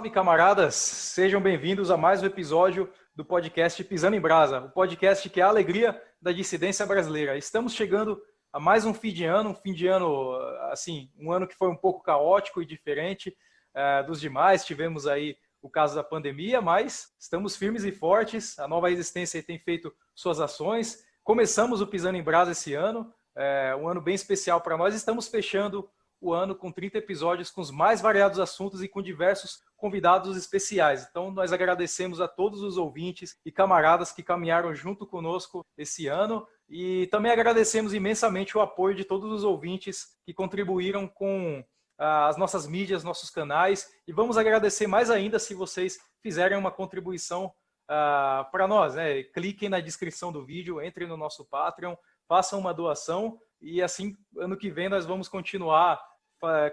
Salve, camaradas! Sejam bem-vindos a mais um episódio do podcast Pisando em Brasa, o podcast que é a alegria da dissidência brasileira. Estamos chegando a mais um fim de ano, um fim de ano, assim, um ano que foi um pouco caótico e diferente uh, dos demais. Tivemos aí o caso da pandemia, mas estamos firmes e fortes. A nova resistência tem feito suas ações. Começamos o Pisando em Brasa esse ano, é um ano bem especial para nós. Estamos fechando o ano com 30 episódios com os mais variados assuntos e com diversos convidados especiais. Então, nós agradecemos a todos os ouvintes e camaradas que caminharam junto conosco esse ano e também agradecemos imensamente o apoio de todos os ouvintes que contribuíram com ah, as nossas mídias, nossos canais e vamos agradecer mais ainda se vocês fizerem uma contribuição uh, para nós. Né? Cliquem na descrição do vídeo, entrem no nosso Patreon, façam uma doação e assim ano que vem nós vamos continuar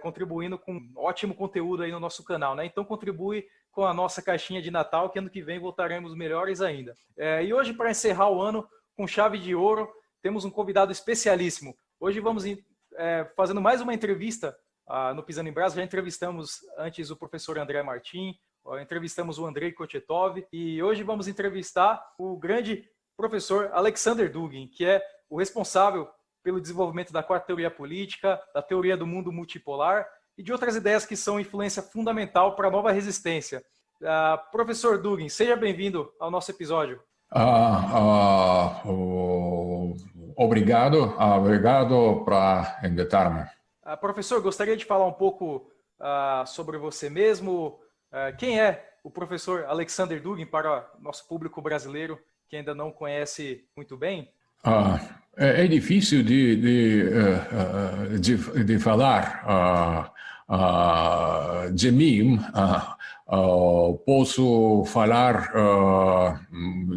contribuindo com ótimo conteúdo aí no nosso canal, né? Então contribui com a nossa caixinha de Natal, que ano que vem voltaremos melhores ainda. É, e hoje, para encerrar o ano com chave de ouro, temos um convidado especialíssimo. Hoje vamos é, fazendo mais uma entrevista ah, no Pisando em Brasa. Já entrevistamos antes o professor André Martim, entrevistamos o Andrei Kochetov e hoje vamos entrevistar o grande professor Alexander Dugin, que é o responsável pelo desenvolvimento da quarta teoria política, da teoria do mundo multipolar e de outras ideias que são influência fundamental para a nova resistência. Uh, professor Dugin, seja bem-vindo ao nosso episódio. Uh, uh, obrigado, obrigado para invitar-me. professor, gostaria de falar um pouco sobre você mesmo. quem é o professor Alexander Dugin para nosso público brasileiro que ainda não conhece muito bem? Ah, é, é, difícil de, de, eh, eh, de, de falar ah, de mim. Ah, posso falar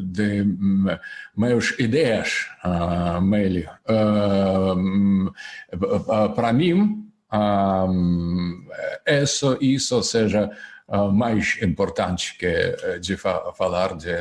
de minhas ideias, Meli. Para mim, isso, isso seja mais importante que de falar de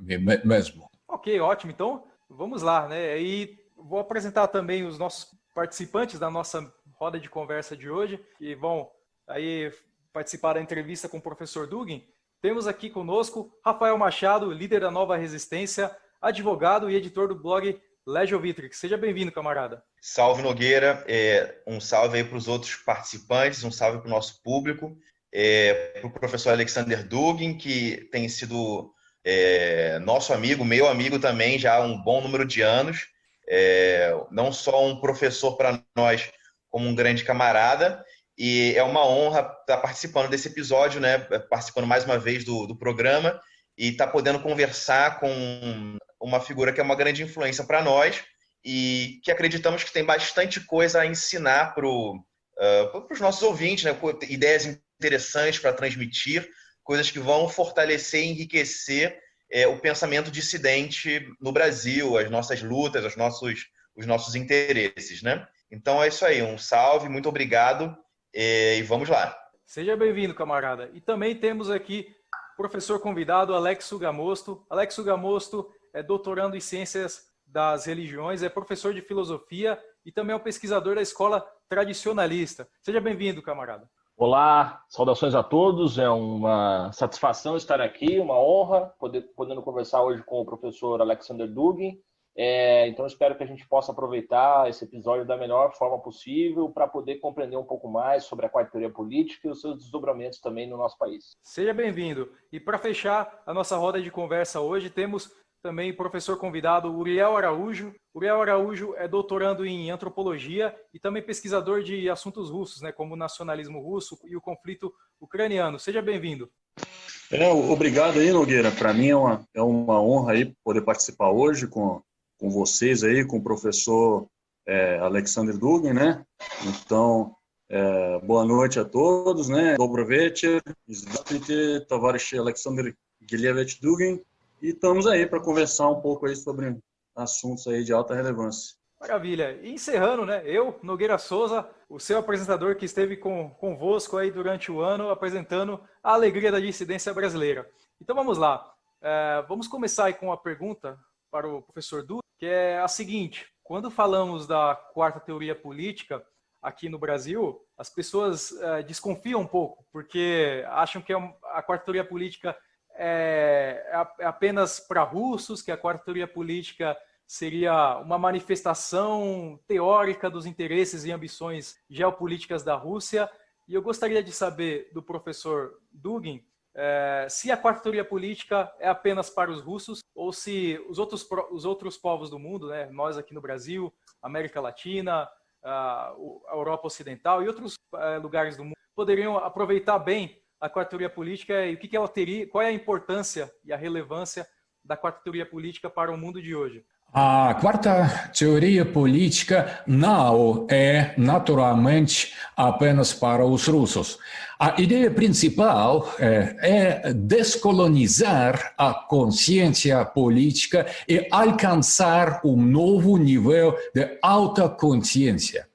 mim mesmo. Ok, ótimo. Então, vamos lá, né? E vou apresentar também os nossos participantes da nossa roda de conversa de hoje, que vão aí participar da entrevista com o professor Dugin. Temos aqui conosco Rafael Machado, líder da Nova Resistência, advogado e editor do blog Legio Vitrix. Seja bem-vindo, camarada. Salve, Nogueira. É, um salve aí para os outros participantes, um salve para o nosso público, é, para o professor Alexander Dugin, que tem sido é, nosso amigo, meu amigo também, já há um bom número de anos. É, não só um professor para nós, como um grande camarada. E é uma honra estar participando desse episódio, né? Participando mais uma vez do, do programa e estar tá podendo conversar com uma figura que é uma grande influência para nós e que acreditamos que tem bastante coisa a ensinar para uh, os nossos ouvintes, né? ideias interessantes para transmitir, coisas que vão fortalecer e enriquecer é, o pensamento dissidente no Brasil, as nossas lutas, os nossos, os nossos interesses, né? Então é isso aí, um salve, muito obrigado é, e vamos lá. Seja bem-vindo, camarada. E também temos aqui o professor convidado Alex Sugamosto. Alex Sugamosto é doutorando em Ciências das Religiões, é professor de Filosofia e também é um pesquisador da Escola Tradicionalista. Seja bem-vindo, camarada. Olá, saudações a todos. É uma satisfação estar aqui, uma honra poder podendo conversar hoje com o professor Alexander Dugin. É, então espero que a gente possa aproveitar esse episódio da melhor forma possível para poder compreender um pouco mais sobre a quarta política e os seus desdobramentos também no nosso país. Seja bem-vindo. E para fechar a nossa roda de conversa hoje, temos também professor convidado Uriel Araújo. Uriel Araújo é doutorando em antropologia e também pesquisador de assuntos russos, né, como o nacionalismo russo e o conflito ucraniano. Seja bem-vindo. É, obrigado aí, Nogueira. Para mim é uma, é uma honra aí poder participar hoje com, com vocês aí, com o professor é, Alexander Dugin, né? Então, é, boa noite a todos, né? Dobro večer, Alexander Gilevich Dugin. E estamos aí para conversar um pouco aí sobre assuntos aí de alta relevância. Maravilha. E encerrando, né? Eu, Nogueira Souza, o seu apresentador que esteve com, convosco aí durante o ano, apresentando a alegria da dissidência brasileira. Então vamos lá. É, vamos começar aí com uma pergunta para o professor Du, que é a seguinte: quando falamos da quarta teoria política, aqui no Brasil, as pessoas uh, desconfiam um pouco, porque acham que é a quarta teoria política é, é, é apenas para russos, que a quarta teoria política seria uma manifestação teórica dos interesses e ambições geopolíticas da Rússia. E eu gostaria de saber do professor Dugin é, se a quarta teoria política é apenas para os russos ou se os outros, os outros povos do mundo, né, nós aqui no Brasil, América Latina, a, Europa Ocidental e outros é, lugares do mundo, poderiam aproveitar bem a quarta teoria política e o que, que ela teria, qual é a importância e a relevância da quarta teoria política para o mundo de hoje. A quarta teoria política não é naturalmente apenas para os russos. A ideia principal é, é descolonizar a consciência política e alcançar um novo nível de alta consciência.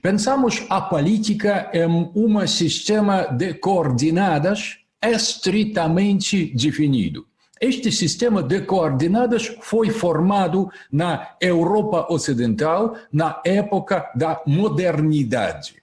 Pensamos a política em um sistema de coordenadas estritamente definido. Este sistema de coordenadas foi formado na Europa Ocidental na época da modernidade.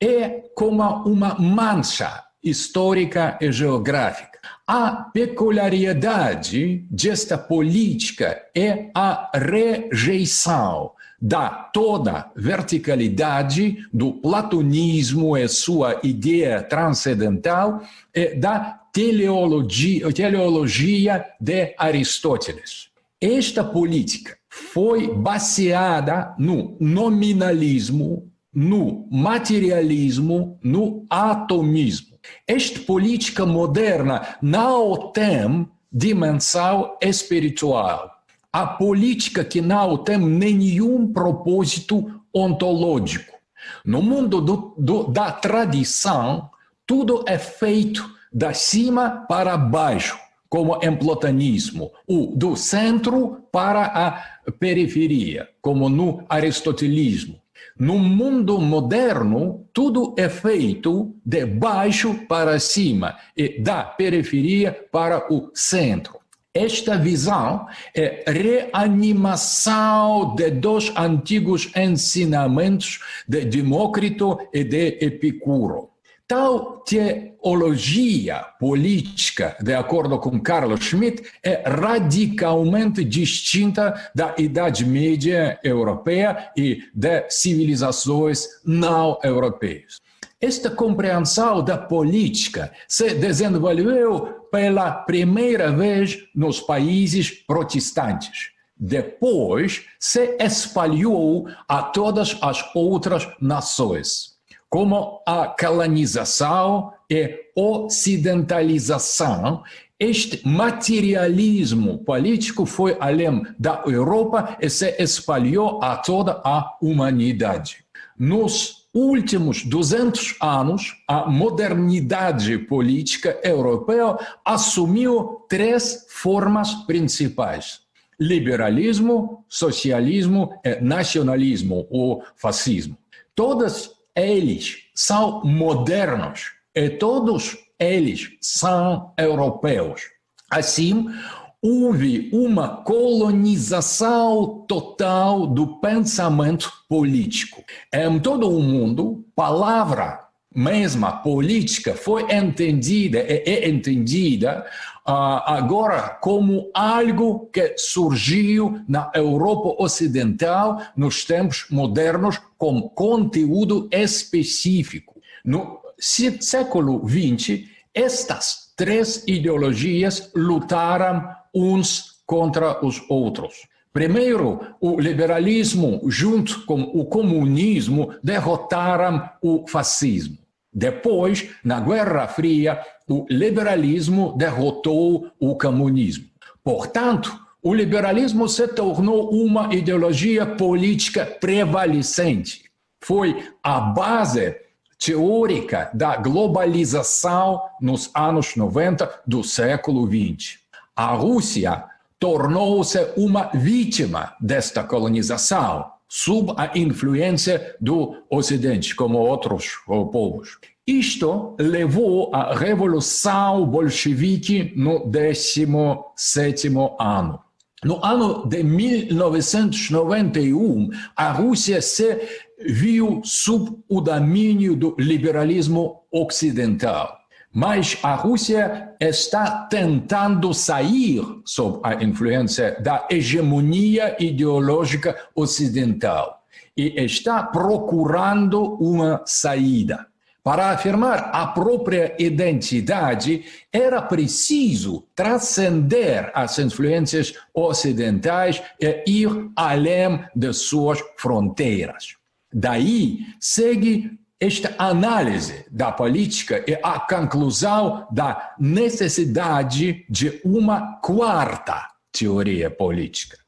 É como uma mancha histórica e geográfica. A peculiaridade desta política é a rejeição da toda verticalidade do platonismo e sua ideia transcendental e da teleologia, teleologia de Aristóteles. Esta política foi baseada no nominalismo, no materialismo, no atomismo. Esta política moderna não tem dimensão espiritual. A política que não tem nenhum propósito ontológico. No mundo do, do, da tradição, tudo é feito da cima para baixo, como em platonismo, o do centro para a periferia, como no aristotelismo. No mundo moderno, tudo é feito de baixo para cima e da periferia para o centro. Esta visão é reanimação de dois antigos ensinamentos de Demócrito e de Epicuro. Tal teologia política, de acordo com Carl Schmitt, é radicalmente distinta da Idade Média europeia e de civilizações não europeias. Esta compreensão da política se desenvolveu pela primeira vez nos países protestantes. Depois se espalhou a todas as outras nações como a colonização e ocidentalização, este materialismo político foi além da Europa e se espalhou a toda a humanidade. Nos últimos 200 anos, a modernidade política europeia assumiu três formas principais: liberalismo, socialismo e nacionalismo ou fascismo. Todas eles são modernos e todos eles são europeus. Assim, houve uma colonização total do pensamento político. Em todo o mundo, palavra mesma política foi entendida e é entendida uh, agora como algo que surgiu na Europa Ocidental nos tempos modernos com conteúdo específico. No século XX, estas três ideologias lutaram uns contra os outros. Primeiro, o liberalismo, junto com o comunismo, derrotaram o fascismo. Depois, na Guerra Fria, o liberalismo derrotou o comunismo. Portanto, o liberalismo se tornou uma ideologia política prevalecente. Foi a base teórica da globalização nos anos 90 do século XX. A Rússia tornou-se uma vítima desta colonização sob a influência do Ocidente, como outros povos. Isto levou à Revolução Bolchevique no 17º ano. no ano de 1991, a Rússia se viu sob o domínio do liberalismo ocidental. Mas a Rússia está tentando sair sob a influência da hegemonia ideológica ocidental e está procurando uma saída. Para afirmar a própria identidade, era preciso transcender as influências ocidentais e ir além de suas fronteiras. Daí segue esta análise da política e a conclusão da necessidade de uma quarta teoria política.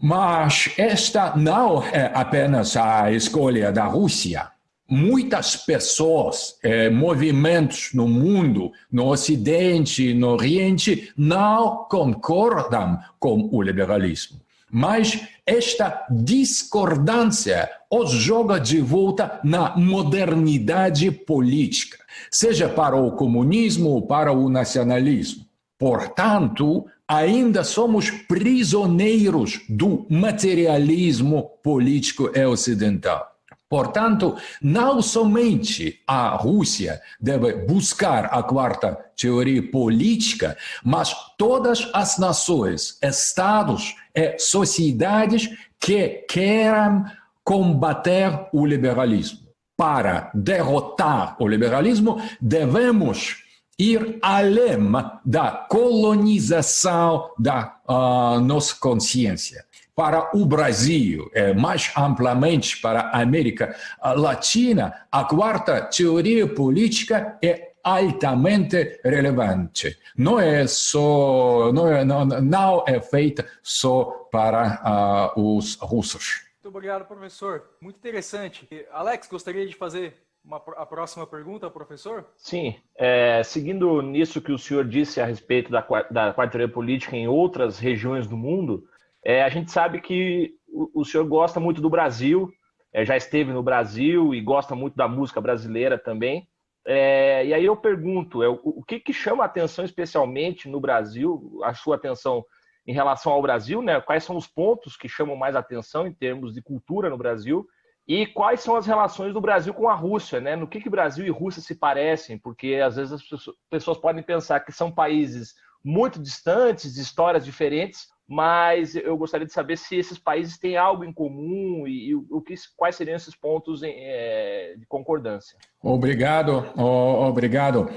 Mas esta não é apenas a escolha da Rússia. Muitas pessoas, eh, movimentos no mundo, no Ocidente, no Oriente, não concordam com o liberalismo. Mas esta discordância os joga de volta na modernidade política, seja para o comunismo ou para o nacionalismo. Portanto, ainda somos prisioneiros do materialismo político ocidental. Portanto, não somente a Rússia deve buscar a quarta teoria política, mas todas as nações, estados e sociedades que queiram combater o liberalismo. Para derrotar o liberalismo, devemos ir além da colonização da uh, nossa consciência para o Brasil, é, mais amplamente para a América Latina, a quarta teoria política é altamente relevante. Não é só, não é, não, não é feita só para uh, os russos. Muito obrigado, professor. Muito interessante. Alex, gostaria de fazer uma, a próxima pergunta, professor? Sim. É, seguindo nisso que o senhor disse a respeito da, da quarta teoria política em outras regiões do mundo, é, a gente sabe que o, o, senhor gosta muito do Brasil, é, já esteve no Brasil e gosta muito da música brasileira também. É, e aí eu pergunto, é, o, o que, que chama a atenção especialmente no Brasil, a sua atenção em relação ao Brasil, né? Quais são os pontos que chamam mais atenção em termos de cultura no Brasil? E quais são as relações do Brasil com a Rússia, né? No que, que Brasil e Rússia se parecem? Porque às vezes as pessoas podem pensar que são países muito distantes, de histórias diferentes, mas eu gostaria de saber se esses países têm algo em comum e, e o que, quais seriam esses pontos em, é, de concordância. Obrigado, oh, obrigado.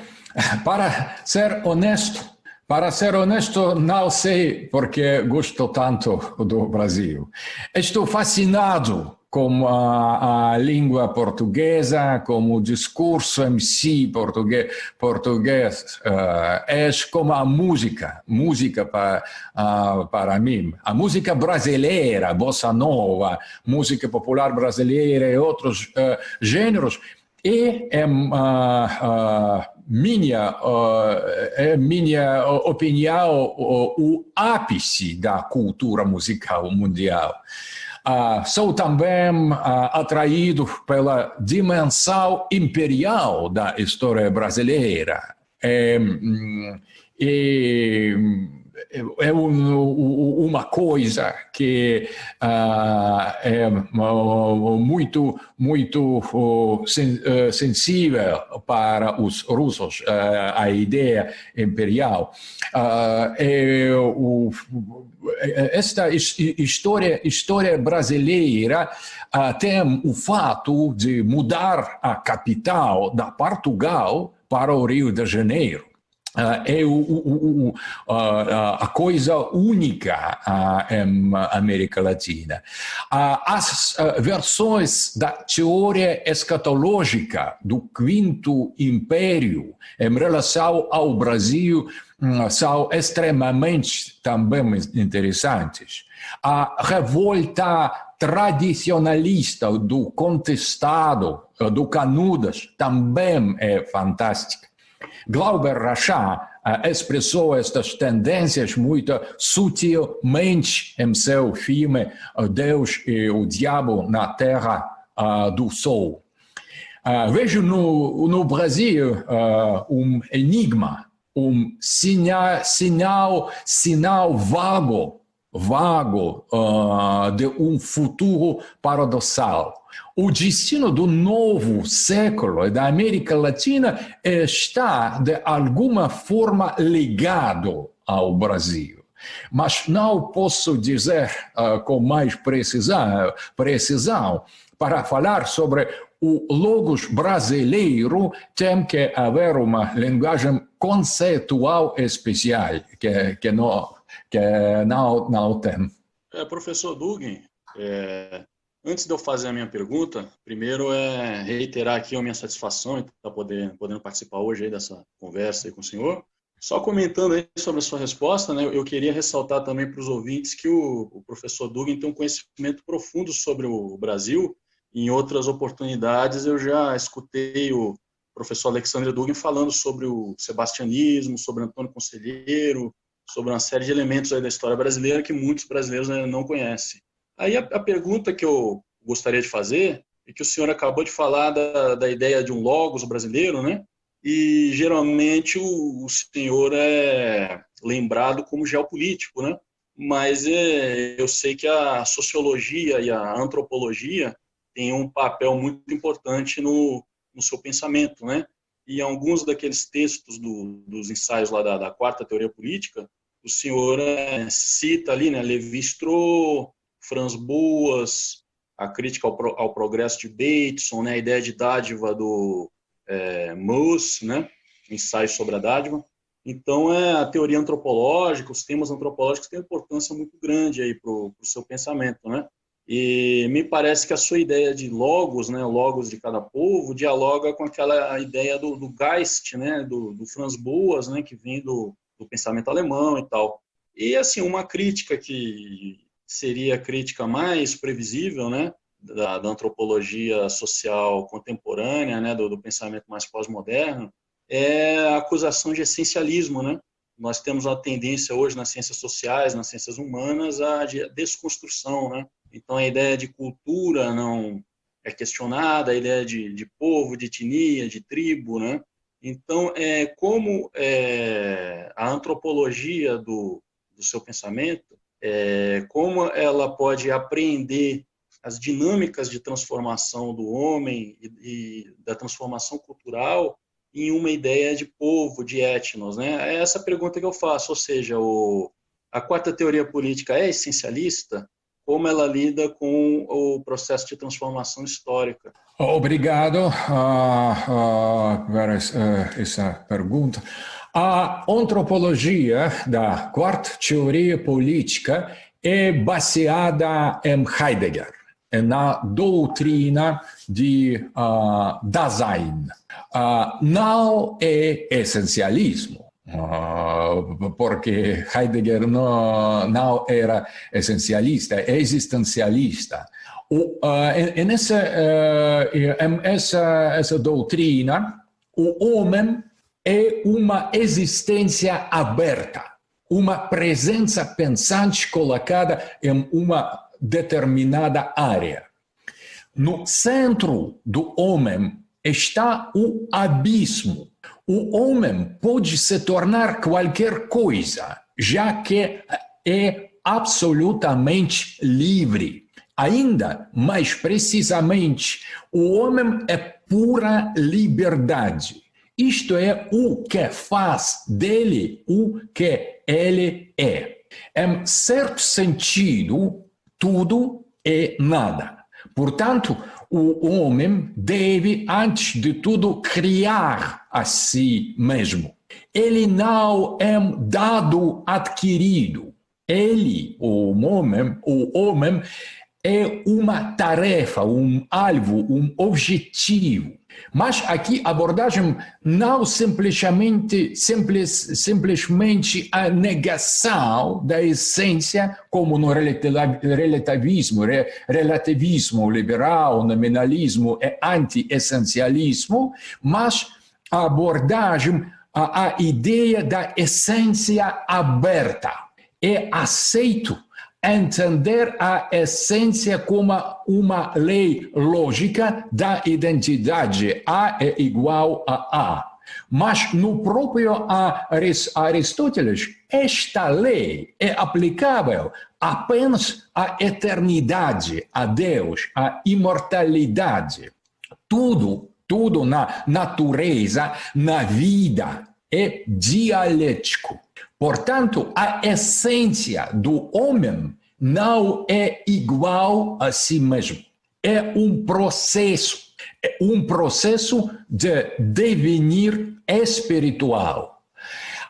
Para ser honesto, para ser honesto, não sei porque gosto tanto do Brasil. Estou fascinado com a, a, língua portuguesa, com o discurso em si português, português uh, é como a música, música para, uh, para mim. A música brasileira, bossa nova, música popular brasileira e outros uh, gêneros, e é minha, é minha opinião o ápice da cultura musical mundial. Uh, sou também uh, atraído pela dimensão imperial da história brasileira. É, é, é um, uma coisa que uh, é muito, muito sensível para os russos, a ideia imperial. É o, esta história, história brasileira tem o fato de mudar a capital da Portugal para o Rio de Janeiro. Uh, é o, o, o, uh, a coisa única em América Latina. as versões da teoria escatológica do Quinto Império em relação ao Brasil hum, são extremamente também interessantes. A revolta tradicionalista do contestado, do Canudas, também é fantástica. Glauber Rachat uh, expressou estas tendências muito sutilmente em seu filme Deus e o Diabo na Terra uh, do Sol. Uh, vejo no, no Brasil um enigma, um sinal, sinal, sinal vago vago de um futuro paradoxal. O destino do novo século da América Latina está, de alguma forma, ligado ao Brasil. Mas não posso dizer uh, com mais precisão, precisão para falar sobre o logos brasileiro tem que haver uma linguagem conceitual especial que, que, não, que não, não tem. É, professor Dugin, é, antes de eu fazer a minha pergunta, primeiro é reiterar aqui a minha satisfação em estar poder, podendo participar hoje dessa conversa com o senhor. Só comentando aí sobre a sua resposta, né, eu queria ressaltar também para os ouvintes que o, o professor Dugin tem um conhecimento profundo sobre o Brasil em outras oportunidades, eu já escutei o professor Alexandre Dugin falando sobre o sebastianismo, sobre Antônio Conselheiro, sobre uma série de elementos da história brasileira que muitos brasileiros não conhecem. Aí a, a pergunta que eu gostaria de fazer é que o senhor acabou de falar da, da ideia de um logos brasileiro, né? E geralmente o, o senhor é lembrado como geopolítico, né? Mas é, eu sei que a sociologia e a antropologia tem um papel muito importante no, no seu pensamento, né? E alguns daqueles textos do, dos ensaios lá da, da, quarta teoria política, o senhor é, cita ali, né, Levi-Strauss, Franz Boas, a crítica ao, pro, ao, progresso de Bateson, né, a ideia de dádiva do é, né, ensaio sobre a dádiva. Então, é, a teoria antropológica, os temas antropológicos têm importância muito grande aí para o seu pensamento, né? E me parece que a sua ideia de logos, né, logos de cada povo, dialoga com aquela ideia do, do Geist, né, do, do Franz Boas, né, que vem do, do pensamento alemão e tal. E assim, uma crítica que seria a crítica mais previsível, né, da, da antropologia social contemporânea, né, do, do pensamento mais pós-moderno, é a acusação de essencialismo, né? Nós temos uma tendência hoje nas ciências sociais, nas ciências humanas, de desconstrução, né? Então, a ideia de cultura não é questionada, a ideia de, de povo, de etnia, de tribo, né? Então, é, como é, a antropologia do, do seu pensamento, é, como ela pode apreender as dinâmicas de transformação do homem e, e, da transformação cultural em uma ideia de povo, de etnos, né? É essa pergunta que eu faço, ou seja, o, a quarta teoria política é essencialista? como ela lida com o processo de transformação histórica. Obrigado uh, uh, essa pergunta. A antropologia da quarta teoria política é baseada em Heidegger, na doutrina de uh, Dasein. Uh, não é essencialismo Uh, porque Heidegger não, não era essencialista, é existencialista. O, uh, nessa, uh, essa, essa doutrina, o homem é uma existência aberta, uma presença pensante colocada em uma determinada área. No centro do homem está o abismo, o homem pode se tornar qualquer coisa, já que é absolutamente livre. Ainda mais precisamente, o homem é pura liberdade. Isto é o que faz dele o que ele é. Em certo sentido, tudo é nada. Portanto, o homem deve, antes de tudo, criar a si mesmo. Ele não é dado adquirido. Ele, o homem, o homem é uma tarefa, um alvo, um objetivo. Mas aqui a abordagem não simplesmente, simples, simplesmente a negação da essência, como no relativismo, relativismo liberal, nominalismo e anti-essencialismo, mas a abordagem, a, a ideia da essência aberta. É aceito entender a essência como uma lei lógica da identidade. A é igual a A. Mas no próprio Aristóteles, esta lei é aplicável apenas a eternidade, a Deus, a imortalidade. Tudo, tudo na natureza, na vida, é dialético. Portanto, a essência do homem não é igual a si mesmo. É um processo, é um processo de devenir espiritual.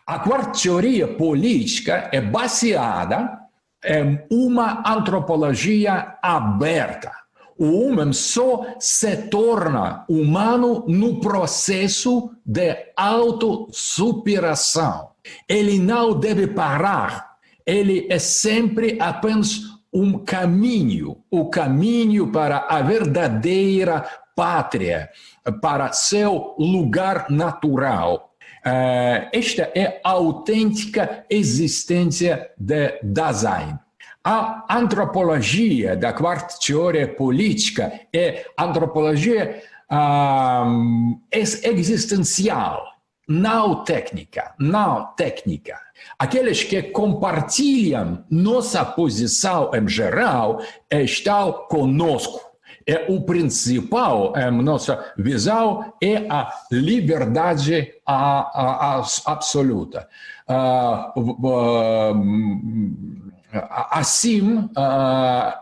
A quarta teoria política é baseada em uma antropologia aberta. O homem só se torna humano no processo de autossuperação. Ele não deve parar ele é sempre apenas um caminho, o caminho para a verdadeira pátria, para seu lugar natural. Eh, esta é a autêntica existência de Dasein. A antropologia da quarta teoria política é antropologia um, existencial, não técnica, não técnica. Aqueles que compartilham nossa posição em geral estão conosco. É o principal, em nossa visão, é a liberdade a, a, a absoluta. Assim,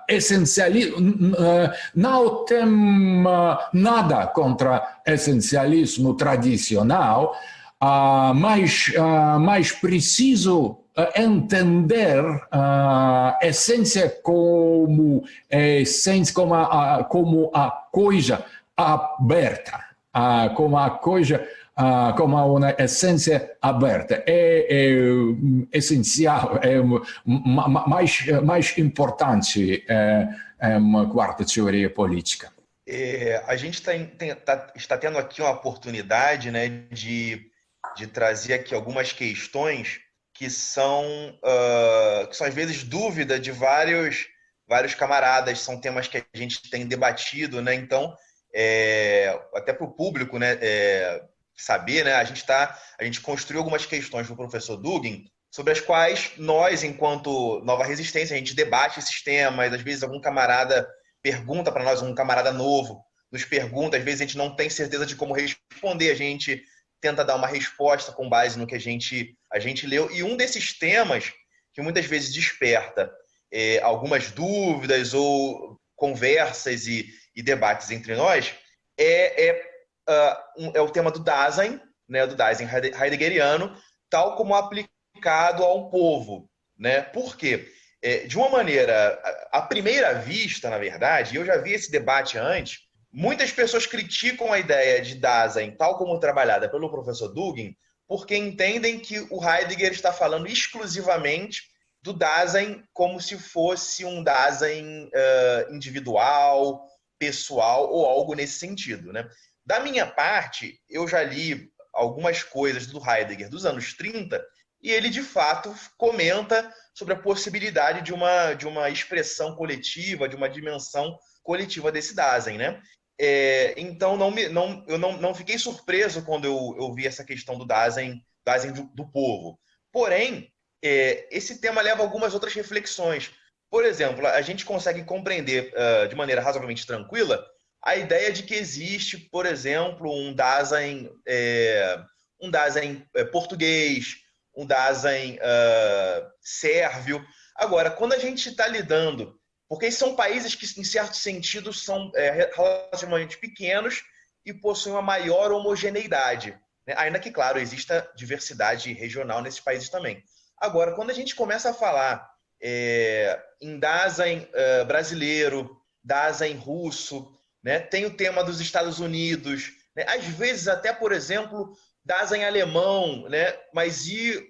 essencialismo, uh, não tem nada contra essencialismo tradicional, uh, mais, uh, mais preciso entender a essência como essência como a, como a coisa aberta, como a coisa como uma essência aberta. É, é essencial, é mais, mais importante é, é uma quarta teoria política. É, a gente tá, tem, tá, está tendo aqui uma oportunidade né, de de trazer aqui algumas questões que são, uh, que são às vezes dúvida de vários, vários camaradas, são temas que a gente tem debatido, né? Então, é, até para o público, né, é, saber, né? A gente tá, a gente construiu algumas questões para o professor Dugin sobre as quais nós, enquanto Nova Resistência, a gente debate esses temas. Às vezes algum camarada pergunta para nós, um camarada novo nos pergunta, às vezes a gente não tem certeza de como responder, a gente tenta dar uma resposta com base no que a gente, a gente leu. E um desses temas que muitas vezes desperta é, algumas dúvidas ou conversas e, e, debates entre nós é, é, uh, um, é o tema do Dasein, né, do Dasein heideggeriano, tal como aplicado a um povo. Né? Por quê? É, de uma maneira, à primeira vista, na verdade, eu já vi esse debate antes, Muitas pessoas criticam a ideia de Dasein, tal como trabalhada pelo professor Dugin, porque entendem que o Heidegger está falando exclusivamente do Dasein como se fosse um Dasein uh, individual, pessoal ou algo nesse sentido. Né? Da minha parte, eu já li algumas coisas do Heidegger dos anos 30 e ele, de fato, comenta sobre a possibilidade de uma, de uma expressão coletiva, de uma dimensão coletiva desse Dasein. Né? É, então, não me, não, eu não, não fiquei surpreso quando eu, eu vi essa questão do Dasein, Dasein do, do povo. Porém, é, esse tema leva a algumas outras reflexões. Por exemplo, a gente consegue compreender uh, de maneira razoavelmente tranquila a ideia de que existe, por exemplo, um Dasein, é, um Dasein é, português, um Dasein uh, sérvio. Agora, quando a gente está lidando porque são países que, em certo sentido, são é, relativamente pequenos e possuem uma maior homogeneidade. Né? Ainda que, claro, exista diversidade regional nesses países também. Agora, quando a gente começa a falar é, em Dasein uh, brasileiro, Dasein russo, né? tem o tema dos Estados Unidos, né? às vezes até, por exemplo, Dasein alemão, né? mas e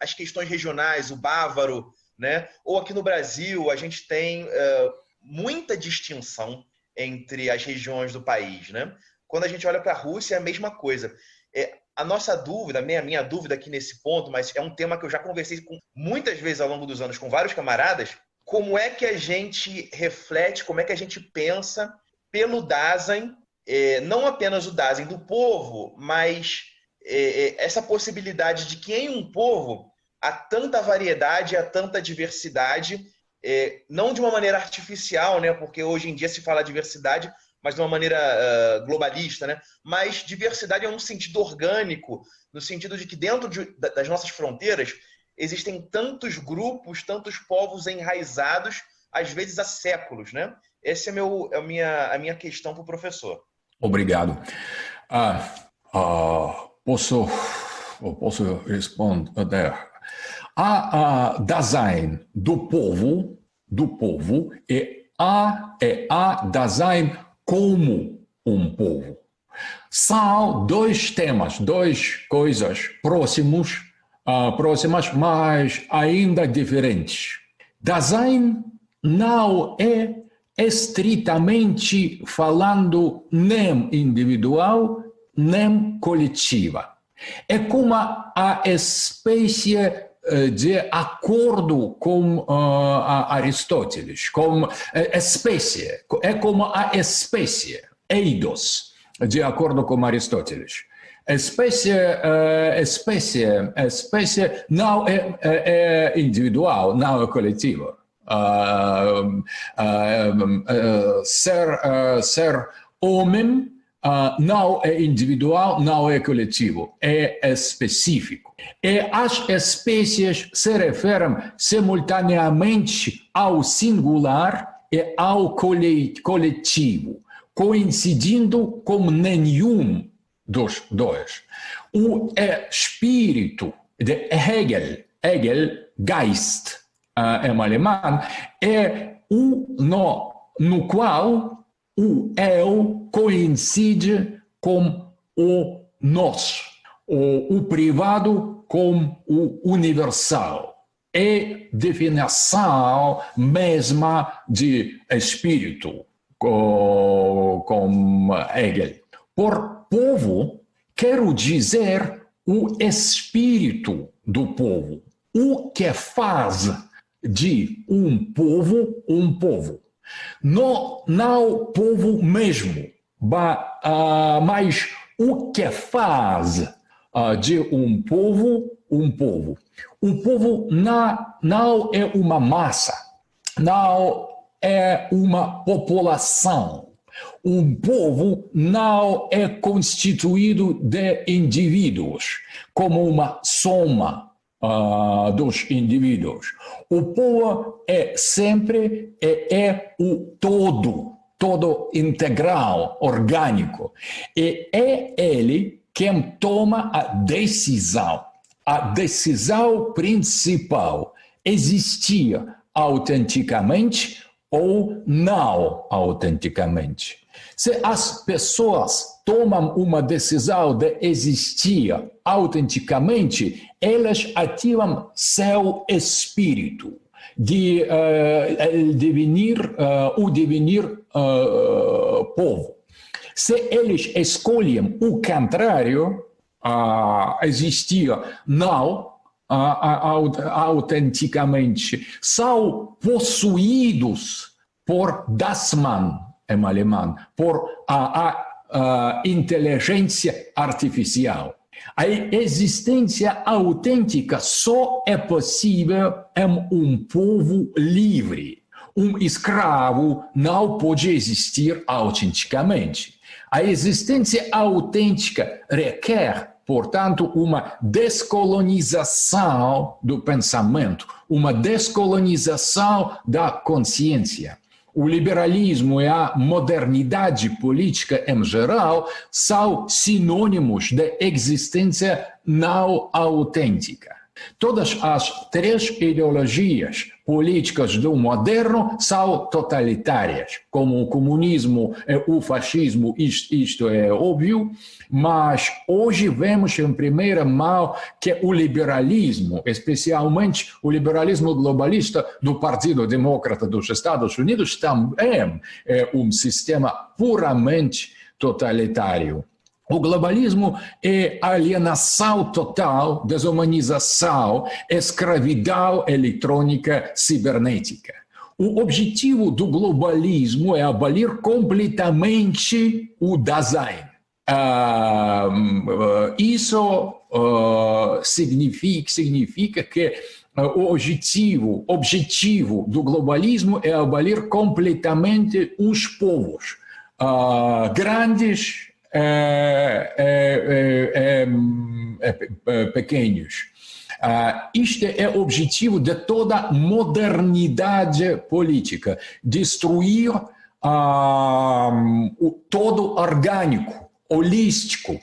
as questões regionais, o bávaro, né? Ou aqui no Brasil, a gente tem uh, muita distinção entre as regiões do país. Né? Quando a gente olha para a Rússia, é a mesma coisa. É, a nossa dúvida, a minha, minha dúvida aqui nesse ponto, mas é um tema que eu já conversei com, muitas vezes ao longo dos anos com vários camaradas, como é que a gente reflete, como é que a gente pensa pelo Dasein, é, não apenas o Dasein do povo, mas é, essa possibilidade de que em um povo há tanta variedade, há tanta diversidade é, não de uma maneira artificial, né? Porque hoje em dia se fala diversidade, mas de uma maneira uh, globalista, né? Mas diversidade é um sentido orgânico, no sentido de que dentro de, das nossas fronteiras existem tantos grupos, tantos povos enraizados, às vezes há séculos, né? Essa é, meu, é a, minha, a minha questão para o professor. Obrigado. Ah, ah, posso, posso responder? A, a design do povo, do povo, é a, é a design como um povo. São dois temas, duas coisas próximos, uh, próximas, mas ainda diferentes. Design não é estritamente falando nem individual, nem coletiva. É como a espécie de acordo com uh, Aristóteles, com eh, espécie, é como a espécie, eidos, de acordo com Aristóteles. Espécie, uh, espécie, espécie não é, é, é individual, não é coletiva. Uh, ser, ser homem não é individual, não é coletivo, é específico. E as espécies se referem simultaneamente ao singular e ao coletivo coincidindo com nenhum dos dois. O espírito de Hegel, Hegel, Geist, uh, em alemão, é o no, no qual o eu coincide com o nós, o, o privado com o universal. É definição mesma de espírito com Hegel. Por povo, quero dizer o espírito do povo, o que faz de um povo um povo. Não, não povo mesmo, mas o que faz de um povo um povo. O povo não, não é uma massa, não é uma população. Um povo não é constituído de indivíduos, como uma soma uh, dos indivíduos. O povo é sempre é, é o todo, todo integral, orgânico. E é ele quem toma a decisão. A decisão principal existia autenticamente ou não autenticamente. Se as pessoas tomam uma decisão de existir autenticamente, elas ativam seu espírito de uh, devenir, uh, o devenir uh, povo. Se eles escolhem o contrário, uh, existir não autenticamente, são possuídos por Dasman, em alemão, por a, a, a inteligência artificial. A existência autêntica só é possível em um povo livre. Um escravo não pode existir autenticamente. A existência autêntica requer portanto, uma descolonização do pensamento, uma descolonização da consciência. O liberalismo e a modernidade política em geral são sinônimos de existência não autêntica. Todas as três ideologias políticas do moderno são totalitárias, como o comunismo e o fascismo, isto, isto é óbvio, mas hoje vemos em primeira mão que o liberalismo, especialmente o liberalismo globalista do Partido Democrata dos Estados Unidos, também é um sistema puramente totalitário. O globalismo é alienação total, desumanização, escravidão eletrônica cibernética. O objetivo do globalismo é abolir completamente o design. Uh, isso uh, significa, significa que o objetivo, objetivo do globalismo é abolir completamente os povos grandes pequenos. Uh, isto é o objetivo de toda modernidade política: destruir uh, o todo orgânico, holístico,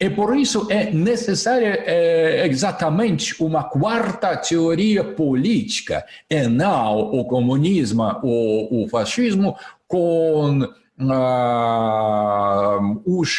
e por isso é necessária é, exatamente uma quarta teoria política, e não o comunismo ou o fascismo com uh, os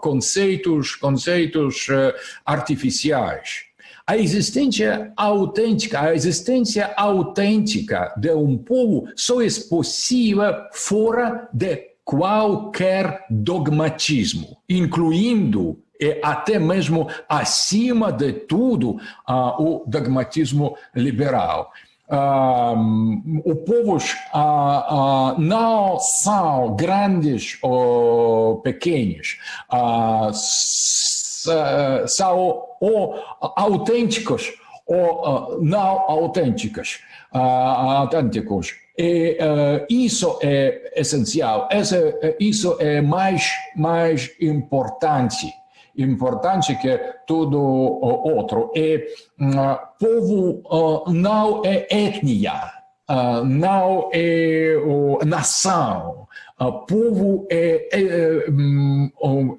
conceitos, conceitos uh, artificiais. A existência autêntica, a existência autêntica de um povo só é possível fora de qualquer dogmatismo, incluindo e até mesmo acima de tudo uh, o dogmatismo liberal. Uh, os povos uh, uh, não são grandes ou pequenos, são ou autênticos ou não autênticos. autênticos. E isso é essencial, Essa, isso é mais, mais importante, importante que tudo outro. E uh, povo uh, não é etnia, não é nação, povo é, é, hum,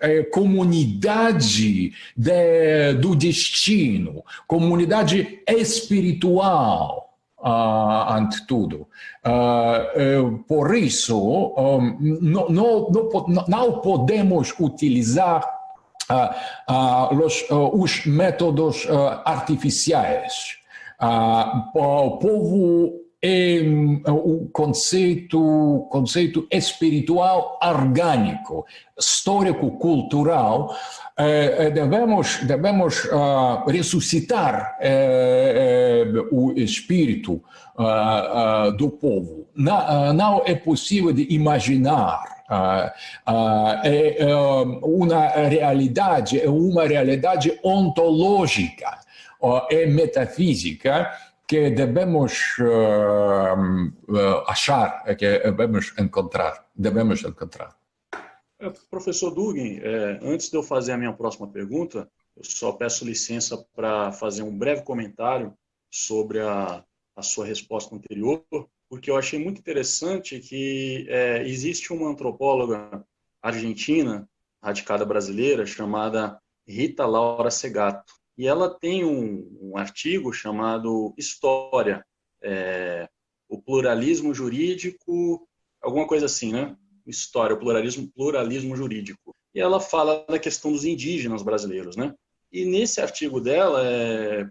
é comunidade de, do destino, comunidade espiritual uh, ante tudo. Uh, por isso, um, não, não, não, podemos utilizar uh, os, os, métodos artificiais. o povo é o conceito, conceito espiritual orgânico, histórico-cultural, eh, devemos, devemos uh, ressuscitar eh, o espírito uh, uh, do povo. Não, não, é possível de imaginar é uma realidade, é uma realidade ontológica, é metafísica, que devemos uh, achar, que devemos encontrar, devemos encontrar. É, professor Dugin, é, antes de eu fazer a minha próxima pergunta, eu só peço licença para fazer um breve comentário sobre a, a sua resposta anterior, porque eu achei muito interessante que é, existe uma antropóloga argentina, radicada brasileira, chamada Rita Laura Segato e ela tem um, um artigo chamado História, é, o pluralismo jurídico, alguma coisa assim, né? História, o pluralismo, pluralismo jurídico. E ela fala da questão dos indígenas brasileiros, né? E nesse artigo dela, é,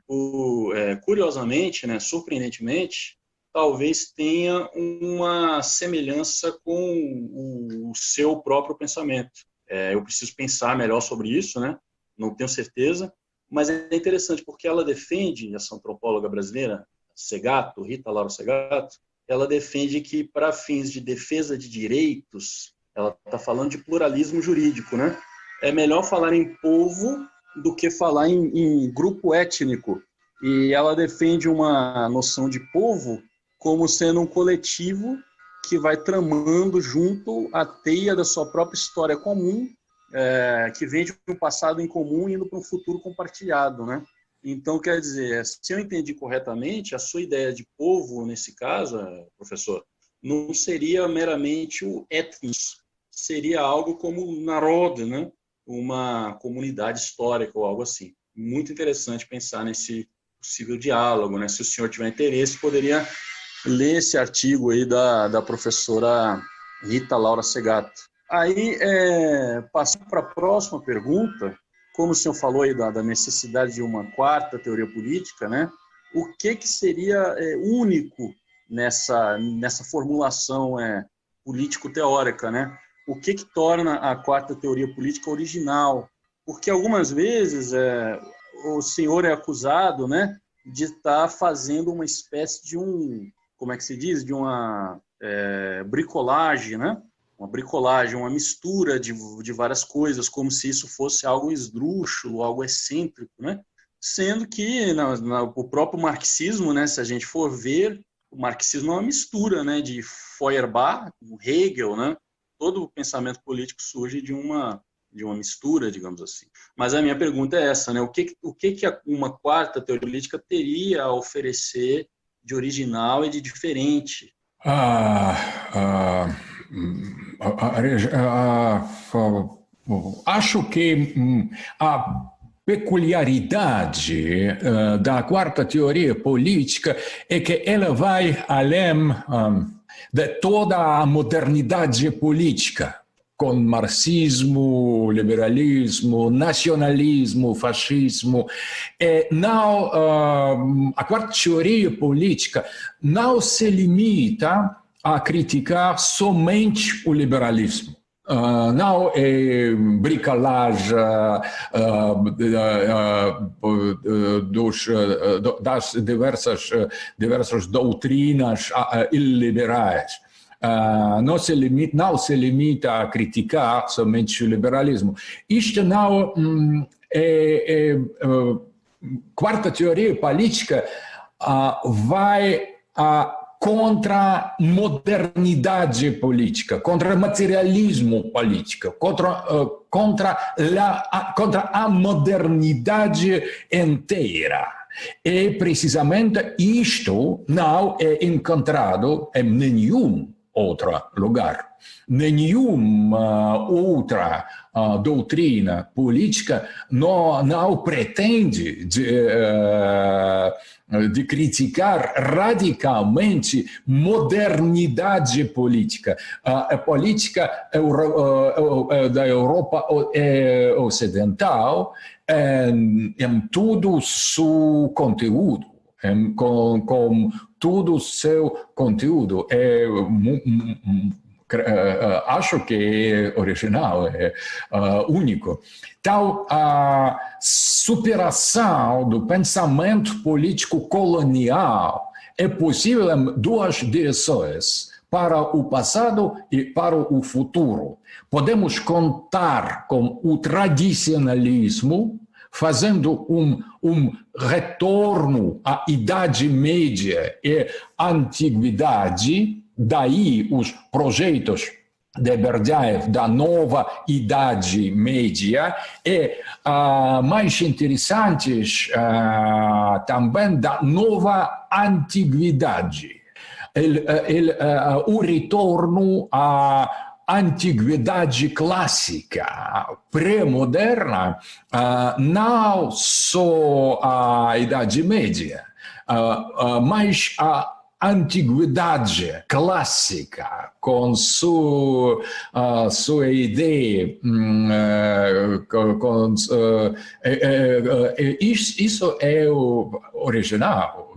é, curiosamente, né, surpreendentemente, talvez tenha uma semelhança com o, seu próprio pensamento. É, eu preciso pensar melhor sobre isso, né? Não tenho certeza, mas é interessante porque ela defende, essa antropóloga brasileira, Segato, Rita Laura Segato, ela defende que, para fins de defesa de direitos, ela está falando de pluralismo jurídico, né? É melhor falar em povo do que falar em, em grupo étnico. E ela defende uma noção de povo como sendo um coletivo que vai tramando junto a teia da sua própria história comum é, que vem de um passado em comum indo para um futuro compartilhado, né? Então, quer dizer, se eu entendi corretamente, a sua ideia de povo, nesse caso, professor, não seria meramente o etnos, seria algo como o narod, né? uma comunidade histórica ou algo assim. Muito interessante pensar nesse possível diálogo. Né? Se o senhor tiver interesse, poderia ler esse artigo aí da, da professora Rita Laura Segato. Aí, é, passando para a próxima pergunta, como o senhor falou aí da, da, necessidade de uma quarta teoria política, né? O que que seria é, único nessa nessa formulação é, político-teórica, né? O que que torna a quarta teoria política original? Porque algumas vezes é, o senhor é acusado, né, de estar tá fazendo uma espécie de um, como é que se diz, de uma é, bricolagem, né? uma bricolagem, uma mistura de, de várias coisas, como se isso fosse algo esdrúxulo, algo excêntrico, né? sendo que na, na, o próprio marxismo, né, se a gente for ver, o marxismo é uma mistura né, de Feuerbach, Hegel, né? todo o pensamento político surge de uma, de uma mistura, digamos assim. Mas a minha pergunta é essa, né? O que, o que, que uma quarta teoria política teria a oferecer de original e de diferente? Ah, ah, ah, acho que hum, a peculiaridade uh, da quarta teoria política é que ela vai além um, de toda a modernidade política, com marxismo, liberalismo, nacionalismo, fascismo. E não, uh, a teoria política não se limita a criticar somente o liberalismo. Uh, não é bricolagem uh, uh, das diversas, diversas doutrinas iliberais. Não, se limita, não se limita a criticar somente o liberalismo. Isto não um, é, é, quarta teoria política vai a contra modernidade política, contra o materialismo político, contra, uh, contra, a, contra a modernidade inteira. E precisamente isto não é encontrado em nenhum outro lugar. Nenhuma outra uh, doutrina política não, não pretende de, uh, de criticar radicalmente modernidade política. A política da Europa Ocidental em, em todo o seu conteúdo, com, com todo o seu conteúdo, é uh, acho que é original, é uh, único. Tal a superação do pensamento político colonial é possível em duas direções para o passado e para o futuro. Podemos contar com o tradicionalismo, fazendo um, um retorno à Idade Média e Antiguidade, Daí os projetos de Berdyaev da nova Idade Média e uh, mais interessantes uh, também da nova Antiguidade. El, el, uh, o retorno à antiguidade clássica, pré-moderna, não só a Idade Média, mas a antiguidade clássica, com sua, uh, sua ideia, uh, com, uh, isso, isso, é o original.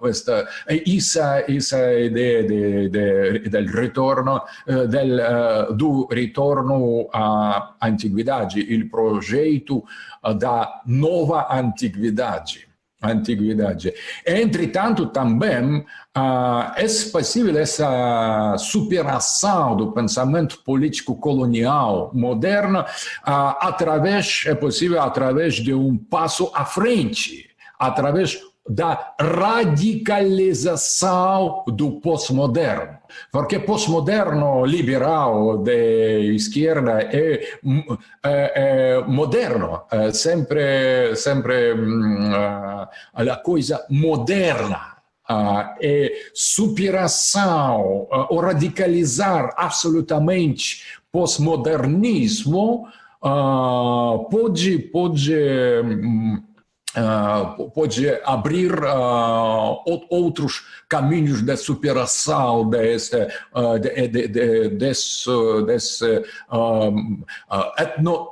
questa, essa, essa ideia de, de, del retorno, del, do retorno à antiguidade, il projeto da nova antiguidade. Entretanto, também ah, é possível essa superação do pensamento político colonial moderno ah, através é possível através de um passo à frente, através da radicalização do pós-moderno. Porque pós-moderno liberal de esquerda é, é, é moderno, é sempre, sempre hum, a coisa moderna. É superação, ou radicalizar absolutamente pós-modernismo pode, pode Uh, pode abrir uh, outros caminhos de superação desse, de, de, de, desse, desse etno,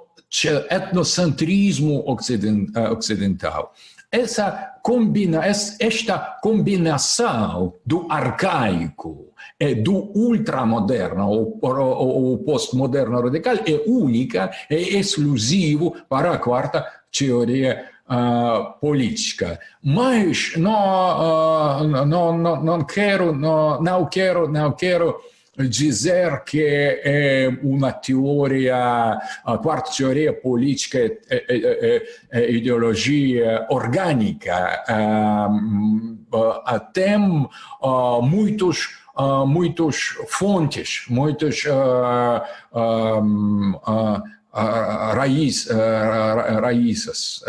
etnocentrismo ocidental. Essa combina, esta combinação do arcaico e do ultramoderno ou, ou, ou postmoderno radical é única, é exclusivo para a quarta teoria uh, política. Mas não, uh, não, não, não quero, não, não quero, não quero dizer que é uma teoria, a quarta teoria política é, é, é, ideologia orgânica. Tem muitos muitos fontes, muitas raiz, raízes,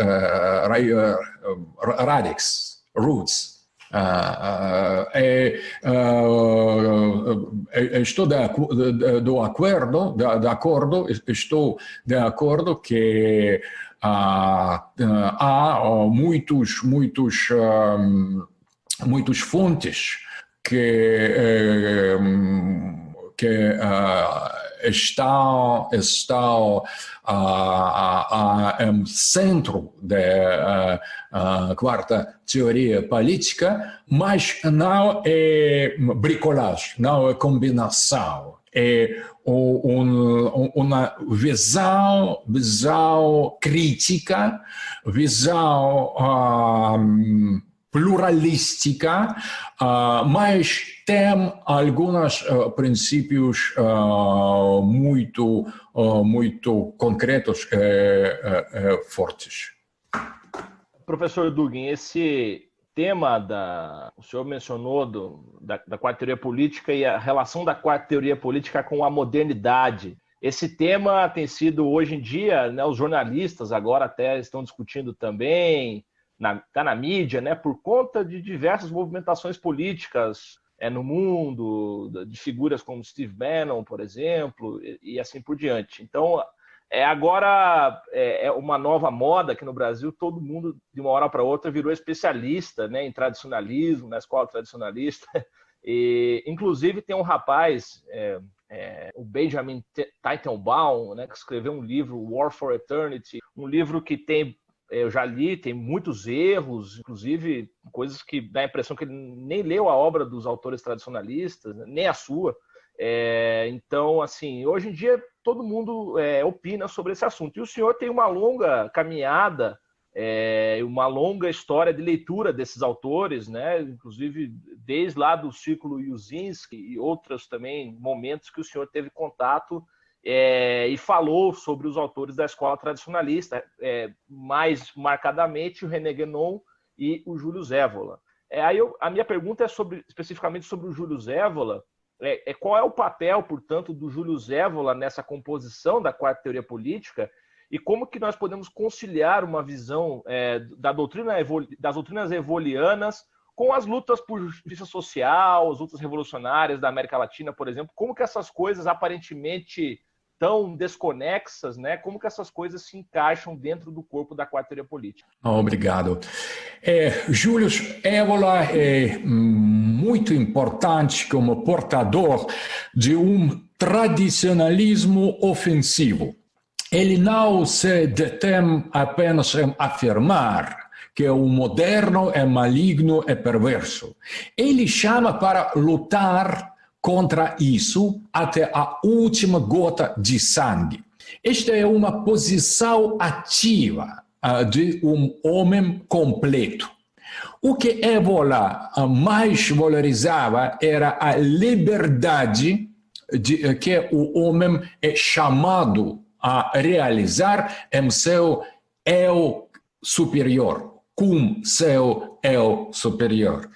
radix, roots. Uh, é, uh, estou de, acordo, de, de, acordo, estou de acordo que há muitos, muitos, um, muitos fontes que, um, que estão, estão em centro da quarta teoria política, mas não é bricolagem, não é combinação. É um, uma visão, visão crítica, visão pluralística, mas tem alguns princípios muito, muito concretos e fortes. Professor Dugin, esse tema da. O senhor mencionou do, da, da quarta teoria política e a relação da quarta teoria política com a modernidade. Esse tema tem sido, hoje em dia, né, os jornalistas agora até estão discutindo também, na, tá na mídia, né, por conta de diversas movimentações políticas é, no mundo, de figuras como Steve Bannon, por exemplo, e, e assim por diante. Então, é, agora é, é, uma nova moda aqui no Brasil, todo mundo, de uma hora para outra, virou especialista né, em tradicionalismo, na escola tradicionalista. E, inclusive, tem um rapaz, é, é, o Benjamin Teitelbaum, né, que escreveu um livro, War for Eternity, um livro que tem eu já li, tem muitos erros, inclusive coisas que dá a impressão que ele nem leu a obra dos autores tradicionalistas, nem a sua. É, então, assim, hoje em dia todo mundo é, opina sobre esse assunto. E o senhor tem uma longa caminhada, é, uma longa história de leitura desses autores, né? Inclusive desde lá do círculo Yuzinski e outros também momentos que o senhor teve contato é, e falou sobre os autores da escola tradicionalista, é, mais marcadamente o René Guénon e o Júlio Zévola. É, aí eu, a minha pergunta é sobre, especificamente sobre o Júlio Zévola, é, é, qual é o papel, portanto, do Júlio Zévola nessa composição da quarta teoria política? E como que nós podemos conciliar uma visão é, da doutrina das doutrinas evolianas com as lutas por justiça social, as lutas revolucionárias da América Latina, por exemplo, como que essas coisas aparentemente tão desconexas, né? Como que essas coisas se encaixam dentro do corpo da teoria política? Obrigado. É, Júlio Évola é muito importante como portador de um tradicionalismo ofensivo. Ele não se detém apenas em afirmar que o moderno é maligno e perverso. Ele chama para lutar contra isso até a última gota de sangue. Esta é uma posição ativa uh, de um homem completo. O que Evola uh, mais valorizava era a liberdade de, uh, que o homem é chamado a realizar em seu eu superior, com seu eu superior.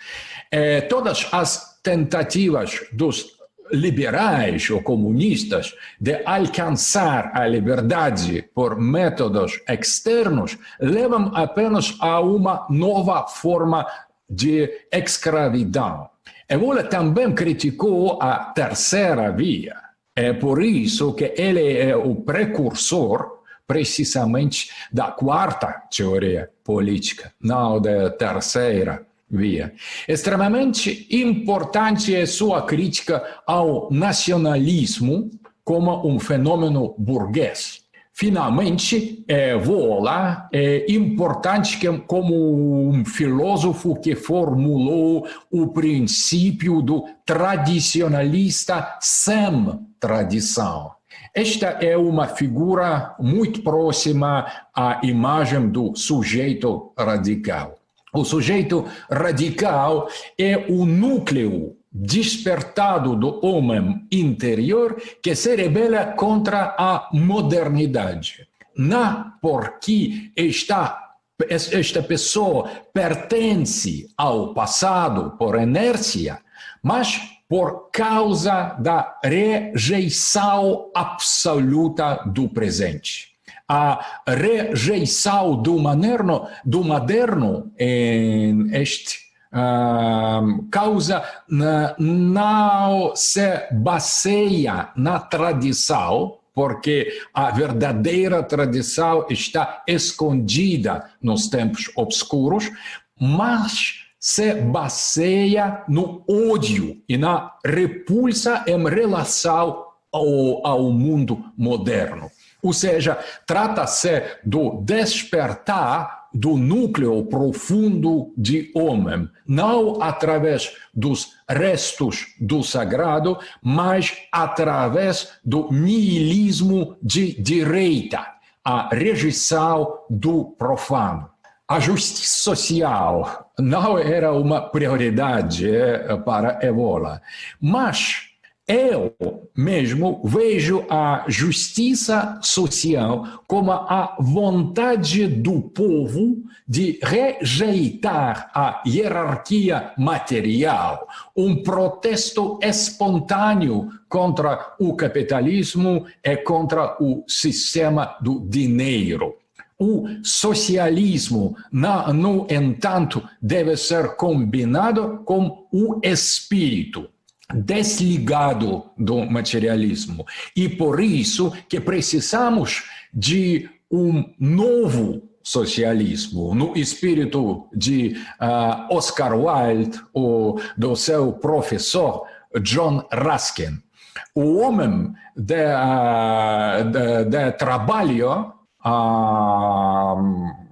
Eh, todas as tentativas dos liberais ou comunistas de alcançar a liberdade por métodos externos levam apenas a uma nova forma de escravidão. Evola também criticou a terceira via. É por isso que ele é o precursor precisamente da quarta teoria política, não da terceira via. Extremamente importante é sua crítica ao nacionalismo como um fenômeno burguês. Finalmente, é, vou lá, é importante que, como um filósofo que formulou o princípio do tradicionalista sem tradição. Esta é uma figura muito próxima à imagem do sujeito radical. O sujeito radical é o núcleo despertado do homem interior que se rebela contra a modernidade. Não porque está esta pessoa pertence ao passado por inércia, mas por causa da rejeição absoluta do presente. A rejeição do moderno, do moderno em este uh, causa não se baseia na tradição, porque a verdadeira tradição está escondida nos tempos obscuros, mas se baseia no ódio e na repulsa em relação ao, ao mundo moderno. Ou seja, trata-se do despertar do núcleo profundo de homem, não através dos restos do sagrado, mas através do nihilismo de direita, a rejeição do profano. A justiça social não era uma prioridade eh, para Evola, mas eu mesmo vejo a justiça social como a vontade do povo de rejeitar a hierarquia material, um protesto espontâneo contra o capitalismo e contra o sistema do dinheiro. O socialismo, no entanto, deve ser combinado com o espírito desligado do materialismo. E por isso que precisamos de um novo socialismo, no espírito de uh, Oscar Wilde ou do seu professor John Ruskin. O homem de, uh, de, de trabalho uh,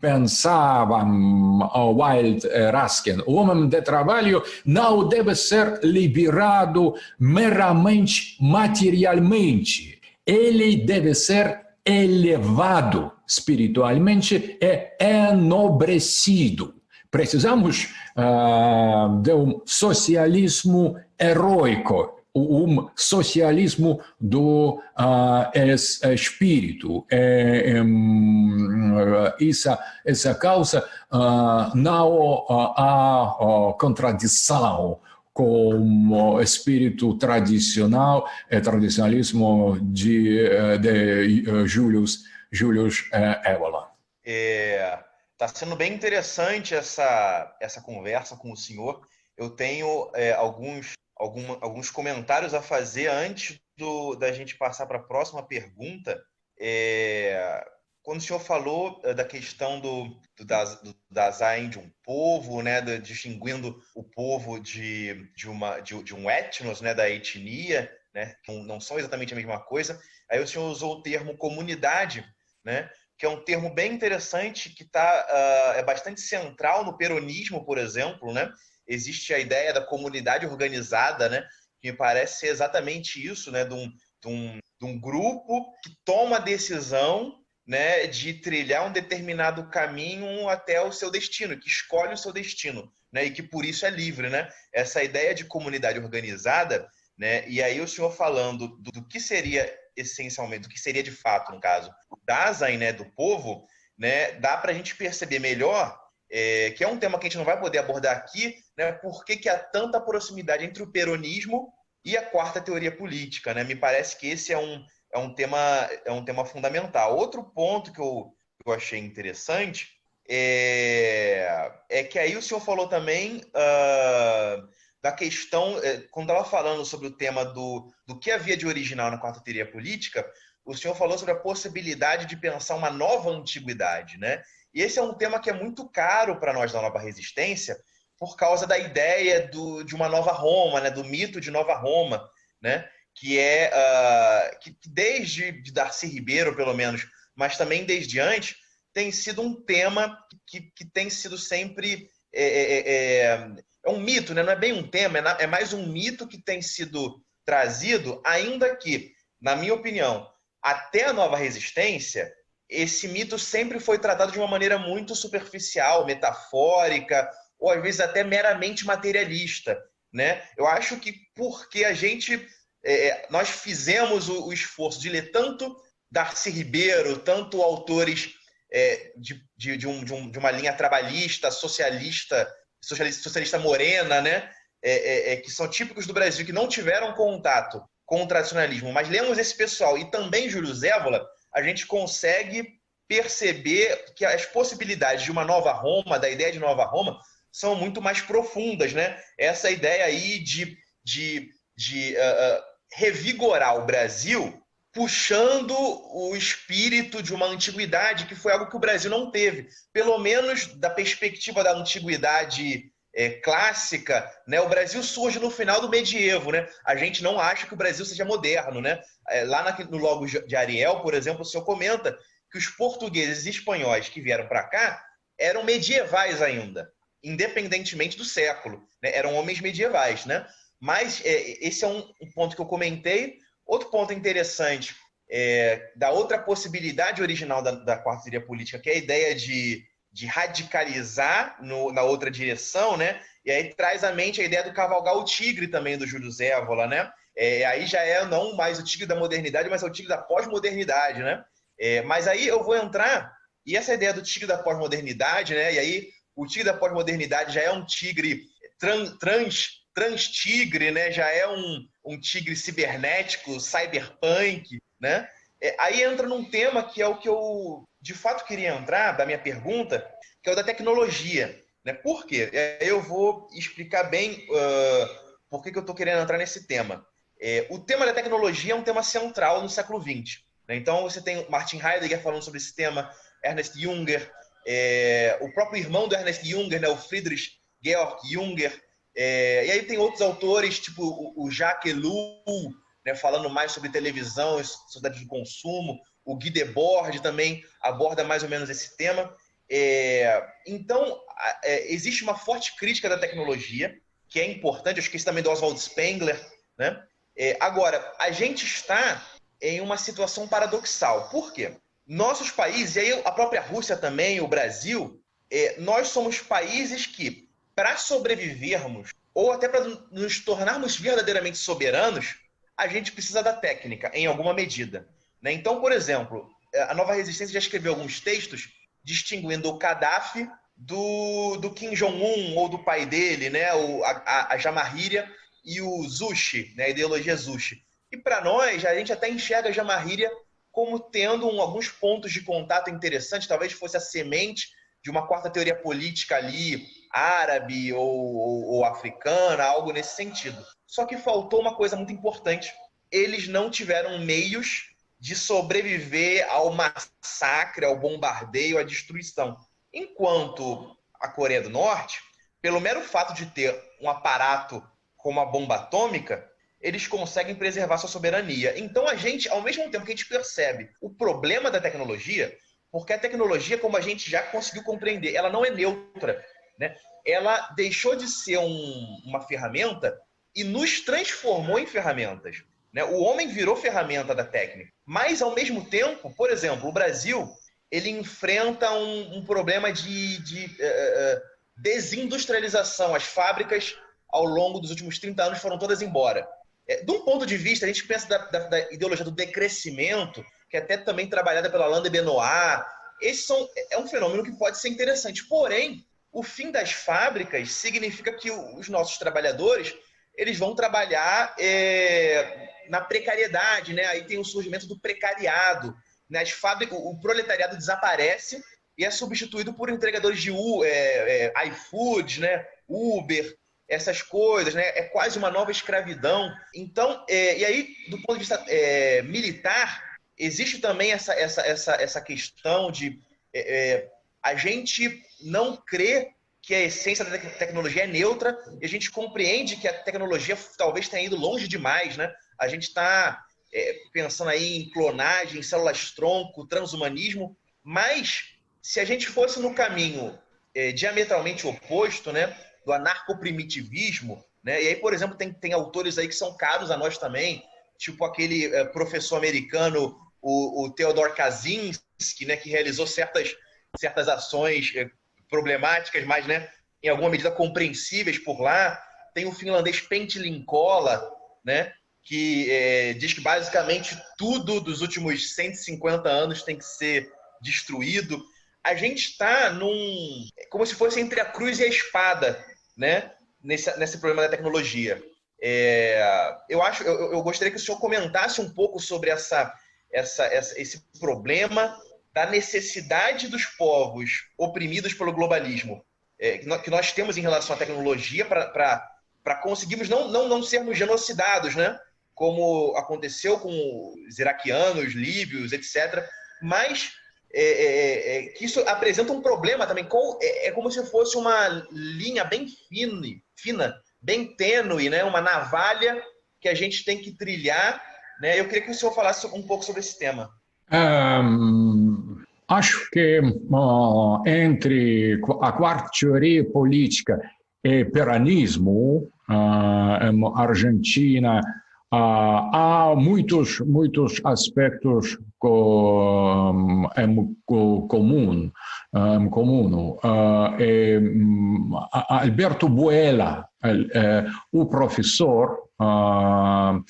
pensava Wild Raskin, o homem de trabalho não deve ser liberado meramente materialmente. Ele deve ser elevado espiritualmente e enobrecido. Precisamos uh, de um socialismo heróico, um socialismo do uh, es, espírito. É, é, essa, essa causa uh, não há contradição com o espírito tradicional e tradicionalismo de, de Julius, Julius Evola. Está é, sendo bem interessante essa, essa conversa com o senhor. Eu tenho é, alguns alguma, alguns comentários a fazer antes do, da gente passar para a próxima pergunta. É, quando o senhor falou eh, da questão do, do, do design de um povo, né, de, distinguindo o povo de, de, uma, de, de, um etnos, né, da etnia, né, que não são exatamente a mesma coisa, aí o senhor usou o termo comunidade, né, que é um termo bem interessante, que tá, uh, é bastante central no peronismo, por exemplo, né, existe a ideia da comunidade organizada, né? Que me parece ser exatamente isso, né? De um, de um, de um grupo que toma a decisão né, de trilhar um determinado caminho até o seu destino, que escolhe o seu destino, né, e que por isso é livre, né? Essa ideia de comunidade organizada, né? E aí o senhor falando do, do que seria essencialmente, do que seria de fato, no caso, o Dasein, né, do povo, né, dá para a gente perceber melhor é, que é um tema que a gente não vai poder abordar aqui, né, por que, que há tanta proximidade entre o peronismo e a quarta teoria política. Né? Me parece que esse é um, é um, tema, é um tema fundamental. Outro ponto que eu, que eu achei interessante é, é que aí o senhor falou também uh, da questão, é, quando estava falando sobre o tema do, do que havia de original na quarta teoria política, o senhor falou sobre a possibilidade de pensar uma nova antiguidade, né? E esse é um tema que é muito caro para nós da Nova Resistência, por causa da ideia do, de uma nova Roma, né? do mito de Nova Roma, né? que é uh, que desde de Darcy Ribeiro, pelo menos, mas também desde antes, tem sido um tema que, que tem sido sempre. É, é, é, é, é um mito, né? não é bem um tema, é, é mais um mito que tem sido trazido, ainda que, na minha opinião, até a nova resistência, esse mito sempre foi tratado de uma maneira muito superficial, metafórica, ou às vezes até meramente materialista. né? Eu acho que porque a gente é, é, nós fizemos o, o, esforço de ler tanto Darcy Ribeiro, tanto autores é, de, de, de, um, um, de, uma linha trabalhista, socialista, socialista, socialista morena, né? É, é, é, que são típicos do Brasil, que não tiveram contato com o tradicionalismo, mas lemos esse pessoal e também Júlio Zévola, a gente consegue perceber que as possibilidades de uma nova Roma, da ideia de nova Roma, são muito mais profundas, né? Essa ideia aí de, de, de uh, revigorar o Brasil puxando o espírito de uma antiguidade que foi algo que o Brasil não teve. Pelo menos da perspectiva da antiguidade é, clássica, né, o Brasil surge no final do medievo. Né? A gente não acha que o Brasil seja moderno. Né? É, lá no logo de Ariel, por exemplo, o senhor comenta que os portugueses e espanhóis que vieram para cá eram medievais ainda, independentemente do século. Né? Eram homens medievais. Né? Mas é, esse é um, um, ponto que eu comentei. Outro ponto interessante é, da outra possibilidade original da, da quarta teoria política, que é a ideia de, de radicalizar no, na outra direção, né? E aí traz à mente a ideia do cavalgar o tigre também do Júlio Zévola, né? É, aí já é não mais o tigre da modernidade, mas é o tigre da pós-modernidade, né? É, mas aí eu vou entrar, e essa ideia do tigre da pós-modernidade, né? E aí o tigre da pós-modernidade já é um tigre trans, trans trans-tigre, né? Já é um, um tigre cibernético, cyberpunk, né? É, aí entra num tema que é o que eu de fato queria entrar, da minha pergunta, que é o da tecnologia. Né? Por quê? É, eu vou explicar bem uh, por que, que eu estou querendo entrar nesse tema. É, o tema da tecnologia é um tema central no século XX. Né? Então, você tem Martin Heidegger falando sobre esse tema, Ernest Junger, é, o próprio irmão do Ernest Junger, né, o Friedrich Georg Junger, é, e aí tem outros autores, tipo o, Jacques Ellul, né, falando mais sobre televisão e sociedade de consumo. O Guy Debord também aborda mais ou menos esse tema. É, então, é, existe uma forte crítica da tecnologia, que é importante, eu esqueci também do Oswald Spengler. Né? É, agora, a gente está em uma situação paradoxal. Por quê? Nossos países, e aí a própria Rússia também, o Brasil, é, nós somos países que para sobrevivermos, ou até para nos tornarmos verdadeiramente soberanos, a gente precisa da técnica, em alguma medida. Né? Então, por exemplo, a Nova Resistência já escreveu alguns textos distinguindo o Gaddafi do, do Kim Jong-un ou do pai dele, né? o, a, a Jamarríria e o Zushi, né? a ideologia Zushi. E para nós, a gente até enxerga a Jamarríria como tendo um, alguns pontos de contato interessantes, talvez fosse a semente de uma quarta teoria política ali, árabe ou, ou, ou africana, algo nesse sentido. Só que faltou uma coisa muito importante. Eles não tiveram meios de sobreviver ao massacre, ao bombardeio, à destruição. Enquanto a Coreia do Norte, pelo mero fato de ter um aparato como a bomba atômica, eles conseguem preservar sua soberania. Então a gente, ao mesmo tempo que a gente percebe o problema da tecnologia, porque a tecnologia, como a gente já conseguiu compreender, ela não é neutra né? ela deixou de ser um, uma ferramenta e nos transformou em ferramentas. Né? O homem virou ferramenta da técnica. Mas, ao mesmo tempo, por exemplo, o Brasil ele enfrenta um, um problema de, de uh, desindustrialização. As fábricas, ao longo dos últimos 30 anos, foram todas embora. É, de um ponto de vista, a gente pensa da, da, da ideologia do decrescimento, que é até também trabalhada pela Alain de Benoit. Esse são, é um fenômeno que pode ser interessante. Porém, o fim das fábricas significa que os nossos trabalhadores eles vão trabalhar é, na precariedade, né? Aí tem o surgimento do precariado. Né? As fábricas, o proletariado desaparece e é substituído por entregadores de é, é, iFood, né? Uber, essas coisas, né? É quase uma nova escravidão. Então, é, e aí, do ponto de vista é, militar, existe também essa, essa, essa, essa questão de é, é, a gente não crê que a essência da tecnologia é neutra e a gente compreende que a tecnologia talvez tenha ido longe demais, né? A gente está é, pensando aí em clonagem, células-tronco, transhumanismo, mas se a gente fosse no caminho é, diametralmente oposto, né, do anarcoprimitivismo, né, e aí, por exemplo, tem, tem autores aí que são caros a nós também, tipo aquele é, professor americano, o, o Theodor Kaczynski, né, que realizou certas certas ações eh, problemáticas, mas né, em alguma medida compreensíveis por lá. tem o finlandês Pentlinkola, né? Que é, diz que basicamente tudo dos últimos 150 anos tem que ser destruído. A gente está num. como se fosse entre a cruz e a espada, né? Nesse, nesse problema da tecnologia. É, eu acho, eu, eu, gostaria que o senhor comentasse um pouco sobre essa, essa, essa, esse problema da necessidade dos povos oprimidos pelo globalismo é, que nós temos em relação à tecnologia para conseguirmos não, não, não sermos genocidados, né? Como aconteceu com os iraquianos, líbios, etc. Mas é, é, é, é, que isso apresenta um problema também. Com, é, é, como se fosse uma linha bem fine, fina, bem tênue, né? uma navalha que a gente tem que trilhar. Né? Eu queria que o senhor falasse um pouco sobre esse tema. Um, acho que uh, entre a quarta teoria política e peronismo, uh, Argentina, Uh, há muitos muitos aspectos com, em comum um, comum uh, e, um, Alberto Buela o professor uh,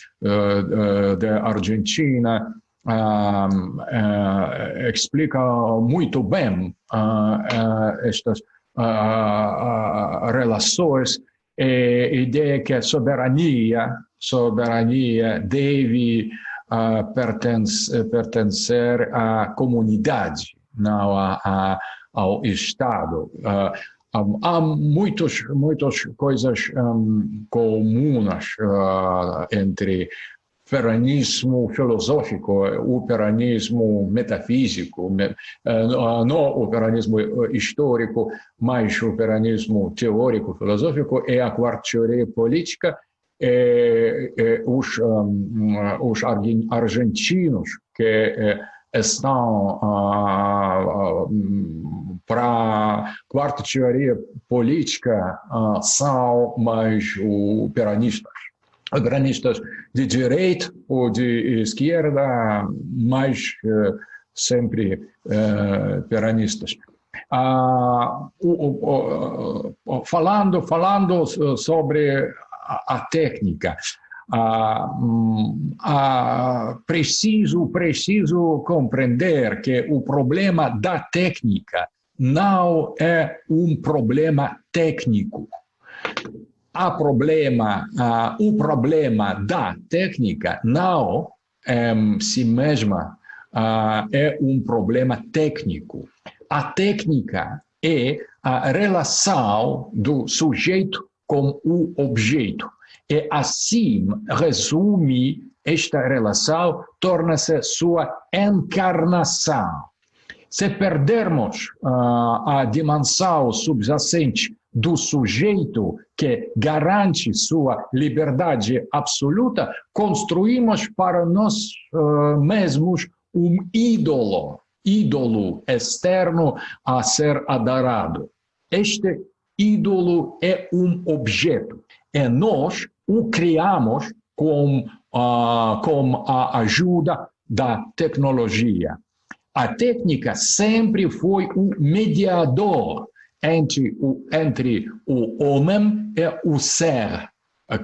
da Argentina explica muito bem estas relações e ideia que a soberania soberania deve uh, pertencer, pertencer à comunidade, não a, a, ao Estado. Uh, um, há muitas muitas coisas um, comuns uh, entre peronismo filosófico, o peronismo metafísico, não o peronismo histórico, mas o peronismo teórico filosófico e a quarta teoria política os, um, os argentinos que estão para a quarta teoria política são mais o peronistas. Peronistas de direita ou de esquerda, mas sempre peronistas. Ah, falando falando sobre a, técnica. Ah, ah, preciso, preciso compreender que o problema da técnica não é um problema técnico. Há problema, ah, o problema da técnica não em si mesma ah, é um problema técnico. A técnica é a relação do sujeito com o objeto. E assim resume esta relação, torna-se sua encarnação. Se perdermos uh, a dimensão subjacente do sujeito que garante sua liberdade absoluta, construímos para nós uh, mesmos um ídolo, ídolo externo a ser adorado. Este ídolo é um objeto. E nós o criamos com, uh, com a ajuda da tecnologia. A técnica sempre foi um mediador entre o, entre o homem e o ser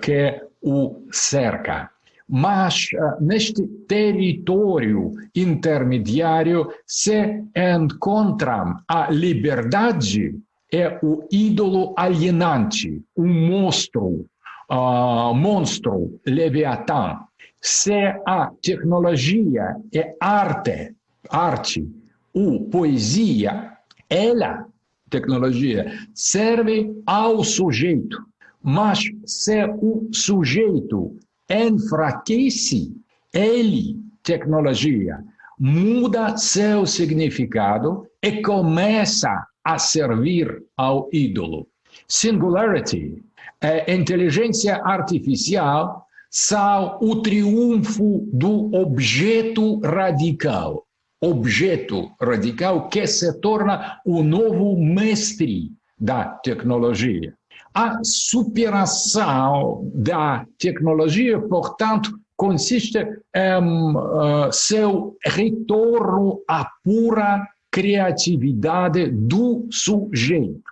que o cerca. Mas uh, neste território intermediário se encontra a liberdade é o ídolo alienante, um monstro, uh, monstro, Leviatã. Se a tecnologia é arte, arte ou poesia, ela, tecnologia, serve ao sujeito. Mas se o sujeito enfraquece, ele, tecnologia, muda seu significado e começa a servir ao ídolo. Singularity, a inteligência artificial, são o triunfo do objeto radical. Objeto radical que se torna o novo mestre da tecnologia. A superação da tecnologia, portanto, consiste em uh, seu retorno à pura criatividade do sujeito.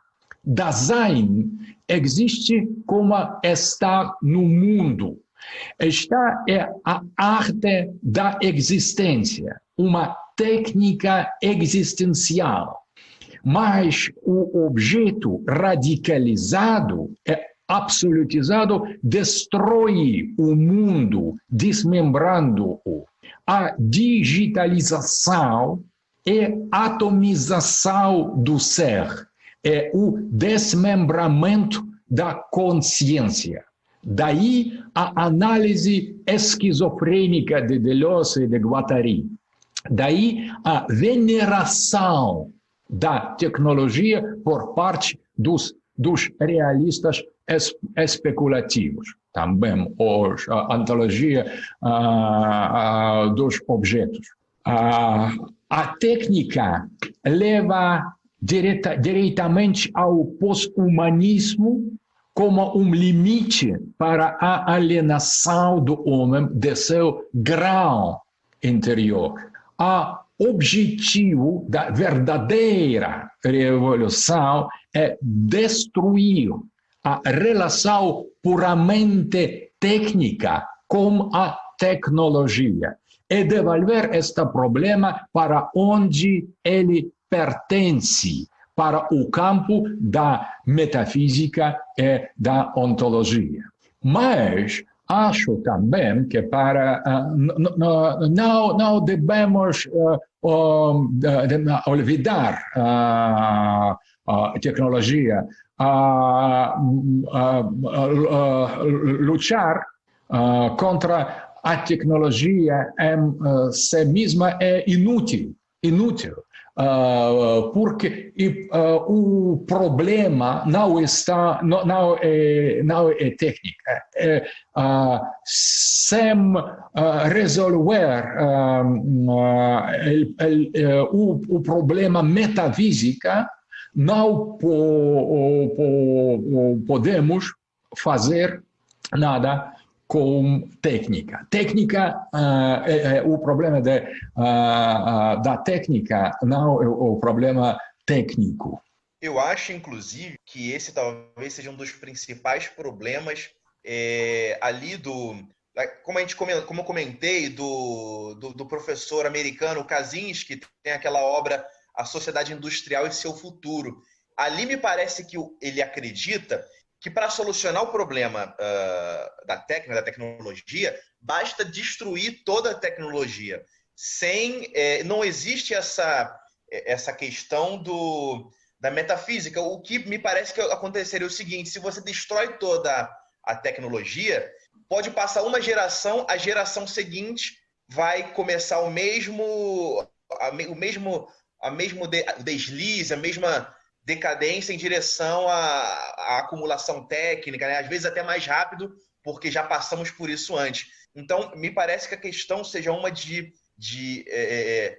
Design existe como está no mundo. Esta é a arte da existência, uma técnica existencial. Mas o objeto radicalizado é absolutizado destrói o mundo, desmembrando-o. A digitalização é atomização do ser, é o desmembramento da consciência. Daí a análise esquizofrênica de Deleuze e de Guattari. Daí a veneração da tecnologia por parte dos, dos realistas es, especulativos. Também a antologia dos objetos. A técnica leva direta, diretamente ao pós-humanismo como um limite para a alienação do homem de seu grau interior. A objetivo da verdadeira revolução é destruir a relação puramente técnica com a tecnologia e devolver este problema para onde ele pertence, para o campo da metafísica e da ontologia. Mas acho também que para uh, não, não devemos uh, de, olvidar a uh, tecnologia, lutar contra a tecnologia em si mesma é inútil, inútil. Uh, porque uh, o problema não está não, não é não é técnica é, uh, sem resolver el, o, o problema metafísica não po, po, podemos fazer nada com técnica. Técnica, uh, é, é, o problema de, uh, uh, da técnica não é o problema técnico. Eu acho, inclusive, que esse talvez seja um dos principais problemas é, ali do. Como, a gente, como eu comentei, do, do, do professor americano Kaczynski, que tem aquela obra A Sociedade Industrial e Seu Futuro. Ali me parece que ele acredita que para solucionar o problema uh, da técnica, da tecnologia, basta destruir toda a tecnologia. Sem, é, não existe essa, essa questão do, da metafísica. O que me parece que aconteceria é o seguinte: se você destrói toda a tecnologia, pode passar uma geração, a geração seguinte vai começar o mesmo, a, o mesmo, a mesmo deslize, a mesma decadência em direção à, à acumulação técnica, né? às vezes até mais rápido, porque já passamos por isso antes. Então, me parece que a questão seja uma de, de é, é, é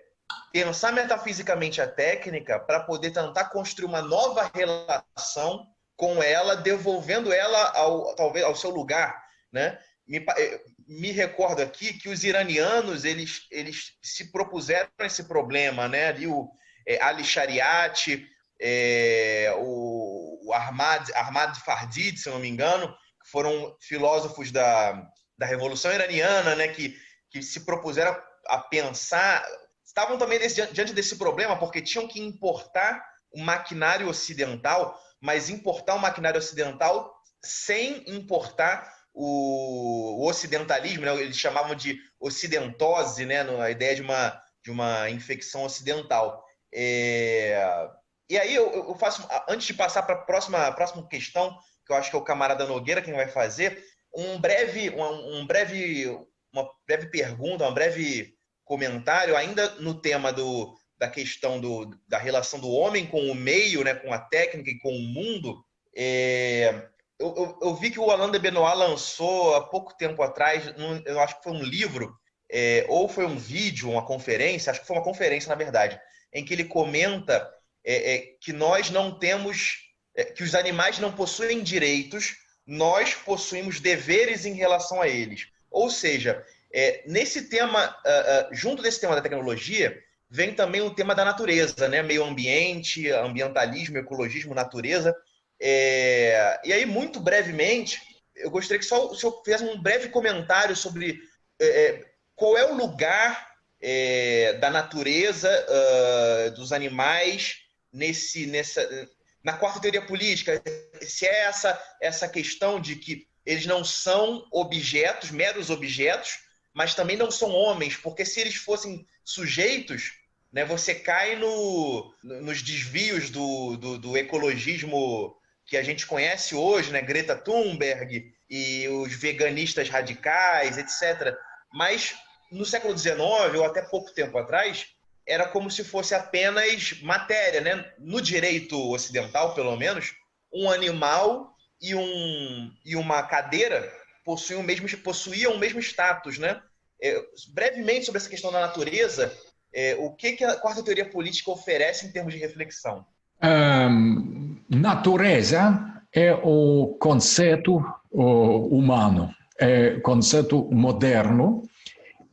pensar metafisicamente a técnica para poder tentar construir uma nova relação com ela, devolvendo ela ao, talvez ao seu lugar. Né? Me, é, me recordo aqui que os iranianos eles, eles se propuseram esse problema, né? Ali o é, Ali Shariati, é, o, o Ahmad, Ahmad Fardid, se não me engano, que foram filósofos da, da Revolução Iraniana, né, que, que se propuseram a pensar, estavam também desse, diante desse problema, porque tinham que importar o maquinário ocidental, mas importar o maquinário ocidental sem importar o, o ocidentalismo, né? eles chamavam de ocidentose, né? a ideia de uma, de uma infecção ocidental. É, e aí eu, eu faço, antes de passar para a próxima, próxima questão, que eu acho que é o camarada Nogueira quem vai fazer, um breve, um, um breve, uma breve pergunta, um breve comentário, ainda no tema do, da questão do, da relação do homem com o meio, né, com a técnica e com o mundo. É, eu, eu, eu, vi que o Alain de Benoit lançou há pouco tempo atrás, eu acho que foi um livro, é, ou foi um vídeo, uma conferência, acho que foi uma conferência, na verdade, em que ele comenta é, é, que nós não temos, é, que os animais não possuem direitos, nós possuímos deveres em relação a eles. Ou seja, é, nesse tema, uh, uh, junto desse tema da tecnologia, vem também o tema da natureza, né? Meio ambiente, ambientalismo, ecologismo, natureza. É, e aí, muito brevemente, eu gostaria que só o senhor fizesse um breve comentário sobre é, qual é o lugar é, da natureza, uh, dos animais, nesse, nessa, na quarta teoria política. Se é essa, essa questão de que eles não são objetos, meros objetos, mas também não são homens, porque se eles fossem sujeitos, né, você cai no, nos desvios do, do, do ecologismo que a gente conhece hoje, né, Greta Thunberg e os veganistas radicais, etc. Mas no século XIX, ou até pouco tempo atrás, era como se fosse apenas matéria, né? No direito ocidental, pelo menos, um animal e, um, e uma cadeira possuíam o mesmo, possuíam o mesmo status, né? É, brevemente sobre essa questão da natureza, é, o que, que a quarta teoria política oferece em termos de reflexão? Um, natureza é o conceito humano, é conceito moderno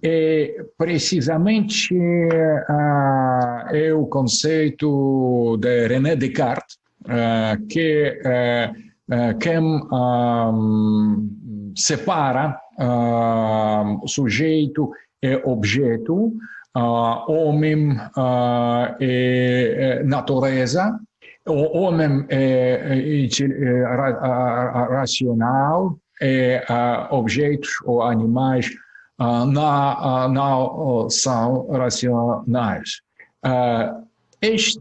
é precisamente uh, é o conceito de René Descartes uh, que uh, quem um, separa sujeito e objeto, homem e natureza. O homem é, é, racional, e objetos ou animais na, não são racionais. Este,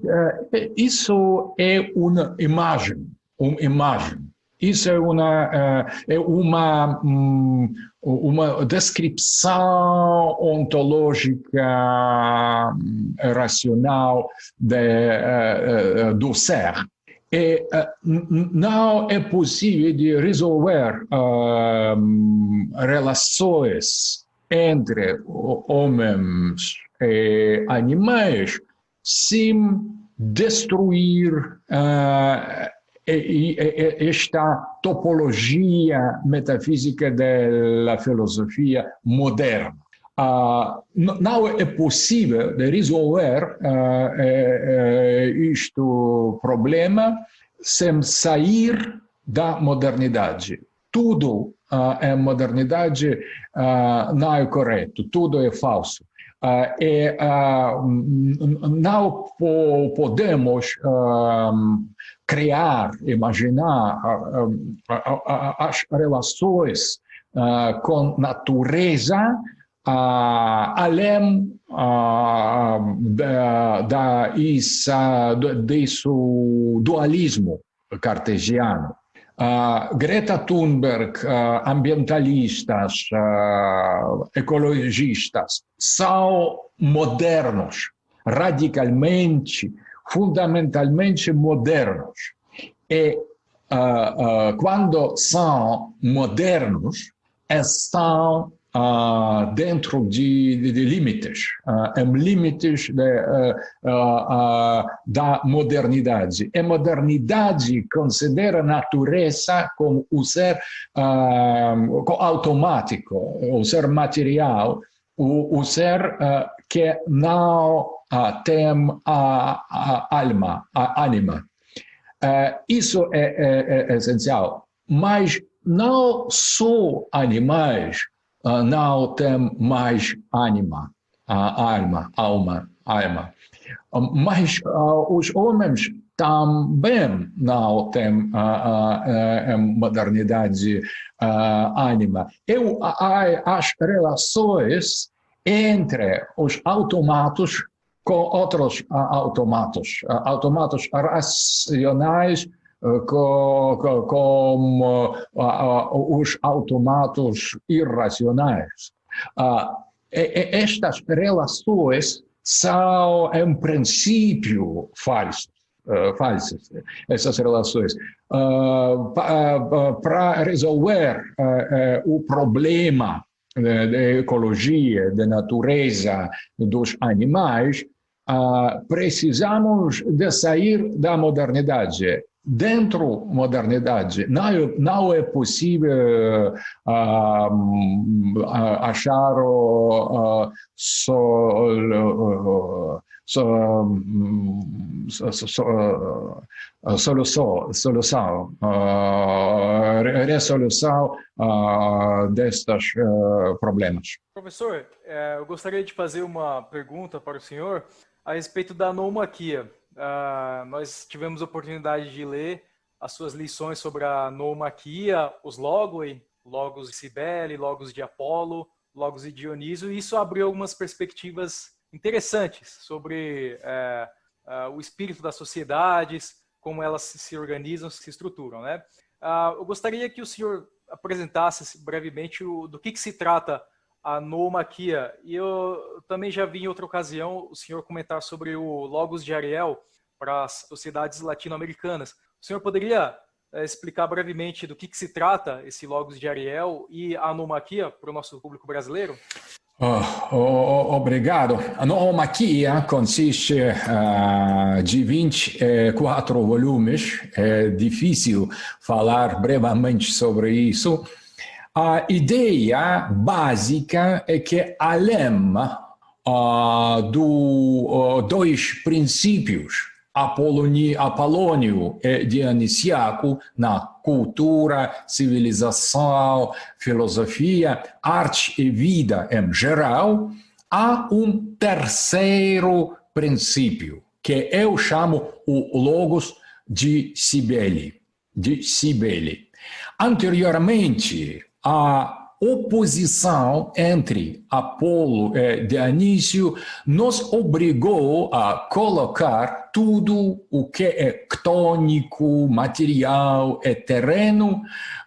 isso é uma imagem, uma imagem. Isso é uma, é uma, hum, uma descrição ontológica hum, racional de, do ser. E não é possível de resolver relações entre homens e animais sem destruir uh, esta topologia metafísica da filosofia moderna. Uh, não é possível resolver uh, este problema sem sair da modernidade. Tudo uh, é modernidade, uh, não é correto, tudo é falso. Uh, e não podemos criar, imaginar as relações com natureza além da, da, isa, desse dualismo cartesiano. Greta Thunberg, uh, ambientalistas, uh, ecologistas, são modernos, radicalmente, fundamentalmente modernos. E quando são modernos, estão uh, dentro de, de, de limites, uh, em limites de, uh, da modernidade. A modernidade considera a natureza como o ser automático, o ser material, o, o ser que não tem a, a alma, a ânima. isso é, é, é essencial. Mas não só animais não tem mais ânima, alma, alma, alma. Uh, mas os homens também não têm a modernidade ânima. Eu, as relações entre os automatos com outros automatos, automatos racionais como os automatos irracionais. Estas relações são, em princípio, falsas. Uh, falsas, essas relações. Uh, Para resolver uh, o problema da ecologia, da natureza dos animais, precisamos de sair da modernidade dentro modernidade não, não é possível uh, uh, achar uh, so, solução, solução resolução destes problemas. Professor, eu gostaria de fazer uma pergunta para o senhor a respeito da nomaquia. Nós tivemos a oportunidade de ler as suas lições sobre a nomaquia, os logoi, logos de Cibele, logos de Apolo, logos de Dionísio, e isso abriu algumas perspectivas interessantes sobre é, é, o espírito das sociedades, como elas se organizam, se estruturam. Né? Ah, eu gostaria que o senhor apresentasse brevemente o, do que, que se trata a nomaquia. E eu também já vi em outra ocasião o senhor comentar sobre o Logos de Ariel para as sociedades latino-americanas. O senhor poderia é, explicar brevemente do que, que, se trata esse Logos de Ariel e a anomaquia para o nosso público brasileiro? Oh, oh, obrigado. A nomaquia consiste uh, de 24 volumes. É difícil falar brevemente sobre isso. A ideia básica é que além uh, dos uh, dois princípios Apolônio e Dionisiaco na cultura, civilização, filosofia, arte e vida em geral, há um terceiro princípio, que eu chamo o Logos de Cibele. De. Anteriormente, a oposição entre Apolo e Dionísio nos obrigou a colocar tudo o que é ctônico, material e terreno,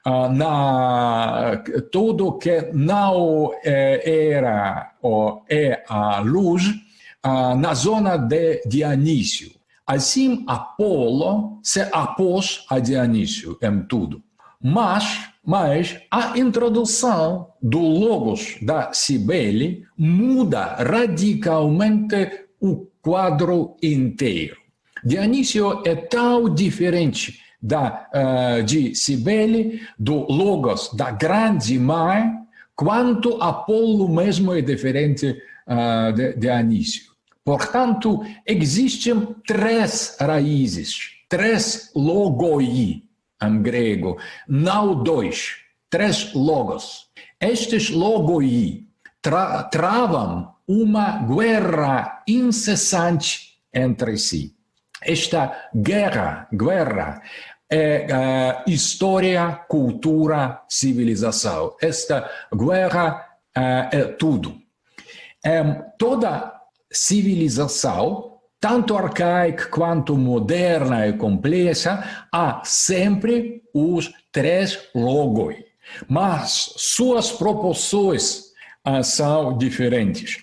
uh, na, tudo que não é, era ou é a luz, uh, na zona de Dionísio. Assim, Apolo se opôs a Dionísio em tudo. Mas mas a introdução do Logos da Cibele muda radicalmente o quadro inteiro. Dionísio é tão diferente da, uh, de Cibele, do Logos da Grande Mar, quanto Apolo mesmo é diferente uh, de Dionísio. Portanto, existem três raízes, três logoi em grego, não dois, três logos. Estes logoi tra travam uma guerra incessante entre si. Esta guerra, guerra é uh, história, cultura, civilização. Esta guerra uh, é tudo. Um, toda civilização tanto arcaica quanto moderna e complexa, há sempre os três logos, mas suas proporções ah, são diferentes.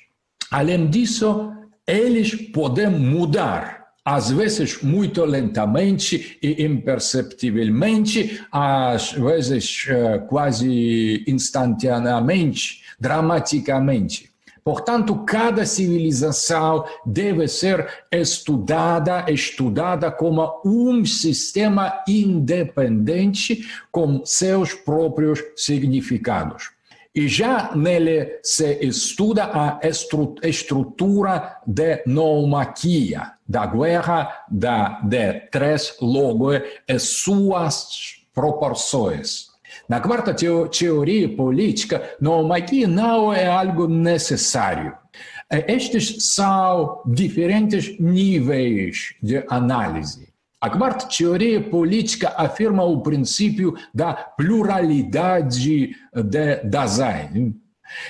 Além disso, eles podem mudar, às vezes muito lentamente e imperceptivelmente, às vezes ah, quase instantaneamente, dramaticamente. Portanto, cada civilização deve ser estudada, estudada como um sistema independente com seus próprios significados. E já nele se estuda a estrutura de nomaquia, da guerra da, de três logos e suas proporções. Na quarta teoria política, nomaquia não é algo necessário. É, estes são diferentes níveis de análise. A quarta teoria política afirma o princípio da pluralidade de Dasein.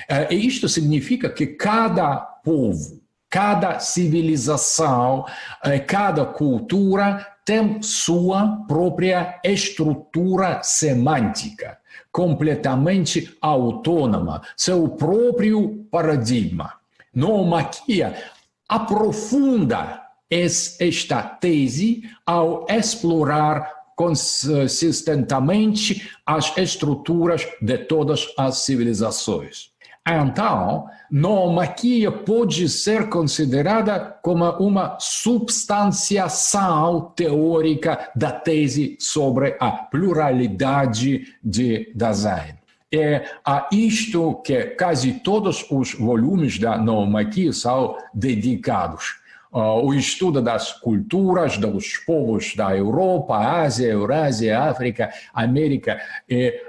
É, e isto significa que cada povo, cada civilização, é, cada cultura tem sua própria estrutura semântica, completamente autônoma, seu próprio paradigma. Nomaquia aprofunda esta tese ao explorar consistentemente as estruturas de todas as civilizações. Então, nomaquia pode ser considerada como uma substanciação teórica da tese sobre a pluralidade de Dasein. É a isto que quase todos os volumes da nomaquia são dedicados. o estudo das culturas dos povos da Europa, Ásia, Eurásia, África, América e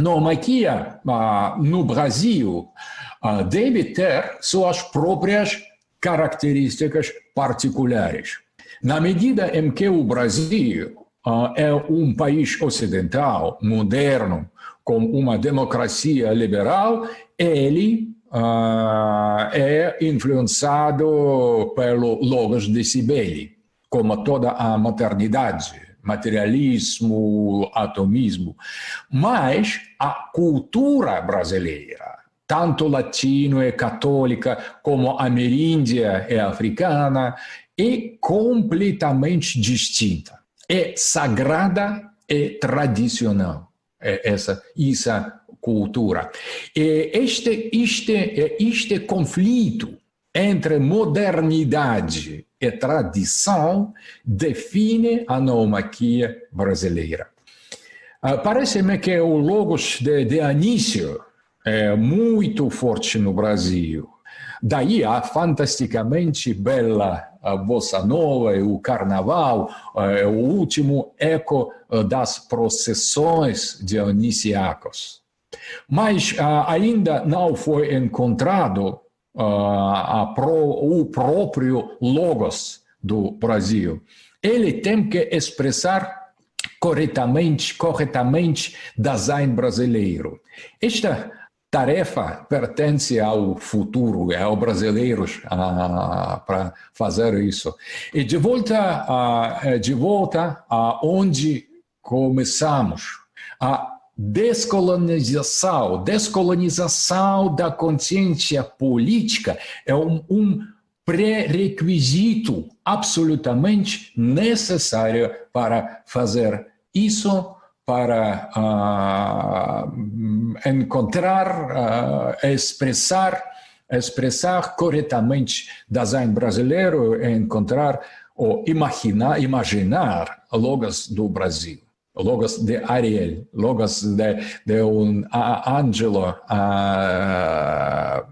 Oceânia. Normaquia no Brasil deve ter suas próprias características particulares. Na medida em que o Brasil é um país ocidental, moderno, com uma democracia liberal, ele uh, é influenciado pelo Logos de Sibeli, como toda a maternidade, materialismo, atomismo. Mas a cultura brasileira, tanto latino e católica como ameríndia e africana, é completamente distinta. É sagrada e tradicional. É essa, essa cultura. E este, este, este conflito entre modernidade e tradição define a nomaquia brasileira. Uh, Parece-me que o logos de, Anísio é muito forte no Brasil. Daí a fantasticamente bela bossa nova e o carnaval, é o último eco das processões dionisíacas. Mas ainda não foi encontrado o próprio logos do Brasil. Ele tem que expressar corretamente, corretamente design brasileiro. Esta tarefa pertence ao futuro, ao brasileiros uh, para fazer isso. E de volta, uh, de volta a onde começamos, a descolonização, descolonização da consciência política é um, um pré-requisito absolutamente necessário para fazer isso, para uh, encontrar, uh, expressar, expressar corretamente design brasileiro encontrar ou imaginar, imaginar logos do Brasil logos de Ariel, logos de, de un angelo uh,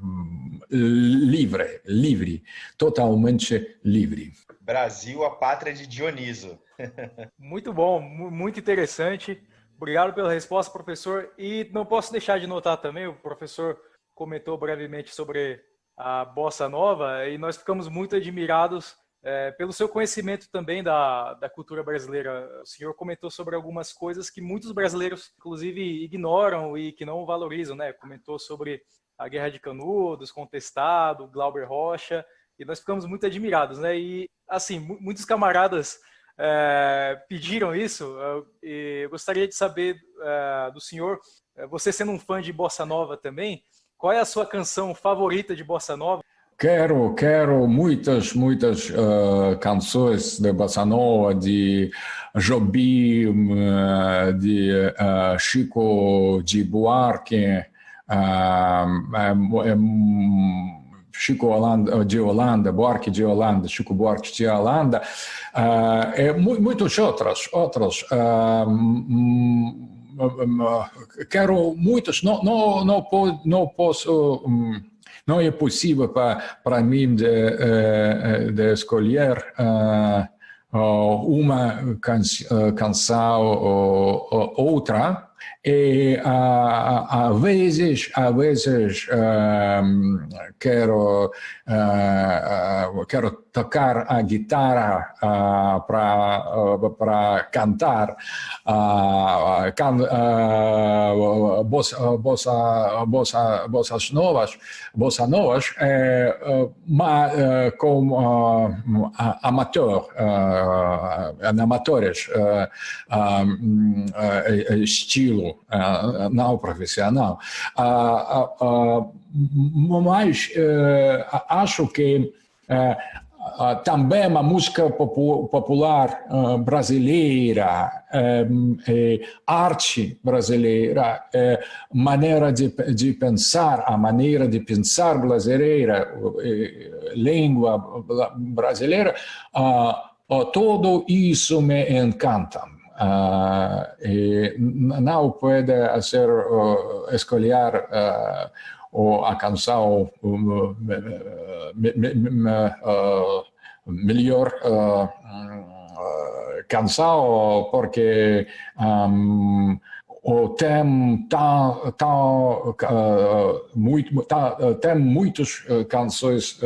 livre, livre, totalmente livre. Brasil, a pátria de Dioniso. muito bom, muito interessante. Obrigado pela resposta, professor. E não posso deixar de notar também, o professor comentou brevemente sobre a bossa nova e nós ficamos muito admirados é, pelo seu conhecimento também da, da cultura brasileira. O senhor comentou sobre algumas coisas que muitos brasileiros, inclusive, ignoram e que não valorizam, né? Comentou sobre a Guerra de Canudos, Contestado, Glauber Rocha, e nós ficamos muito admirados, né? E, assim, muitos camaradas é, pediram isso, e eu gostaria de saber é, do senhor, é, você sendo um fã de Bossa Nova também, qual é a sua canção favorita de Bossa Nova? Quero, quero muitas, muitas uh, canções de bossa nova, de Jobim, uh, de uh, Chico de Buarque, Chico Holanda, de Holanda, Buarque de Holanda, Chico Buarque de Holanda, e muitos outros, outros. quero muitos, não, não, não, não posso... Um, não é possível para mim de, eh, de escolher eh, uma canção ou outra. E a, vezes a vezes quero quero tocar a guitarra uh, para uh, para cantar can, bossa, bossa, bossa, bossas novas bossa novas eh, mas como amateur amatores um, estilo não profissional. Mas acho que também a música popular brasileira, arte brasileira, maneira de, de pensar, a maneira de pensar brasileira, língua brasileira, tudo isso me encanta. Não pode ser uh, escolher uh, a canção melhor canção porque um, tem, tá, tá, muito, tá, tem muitas canções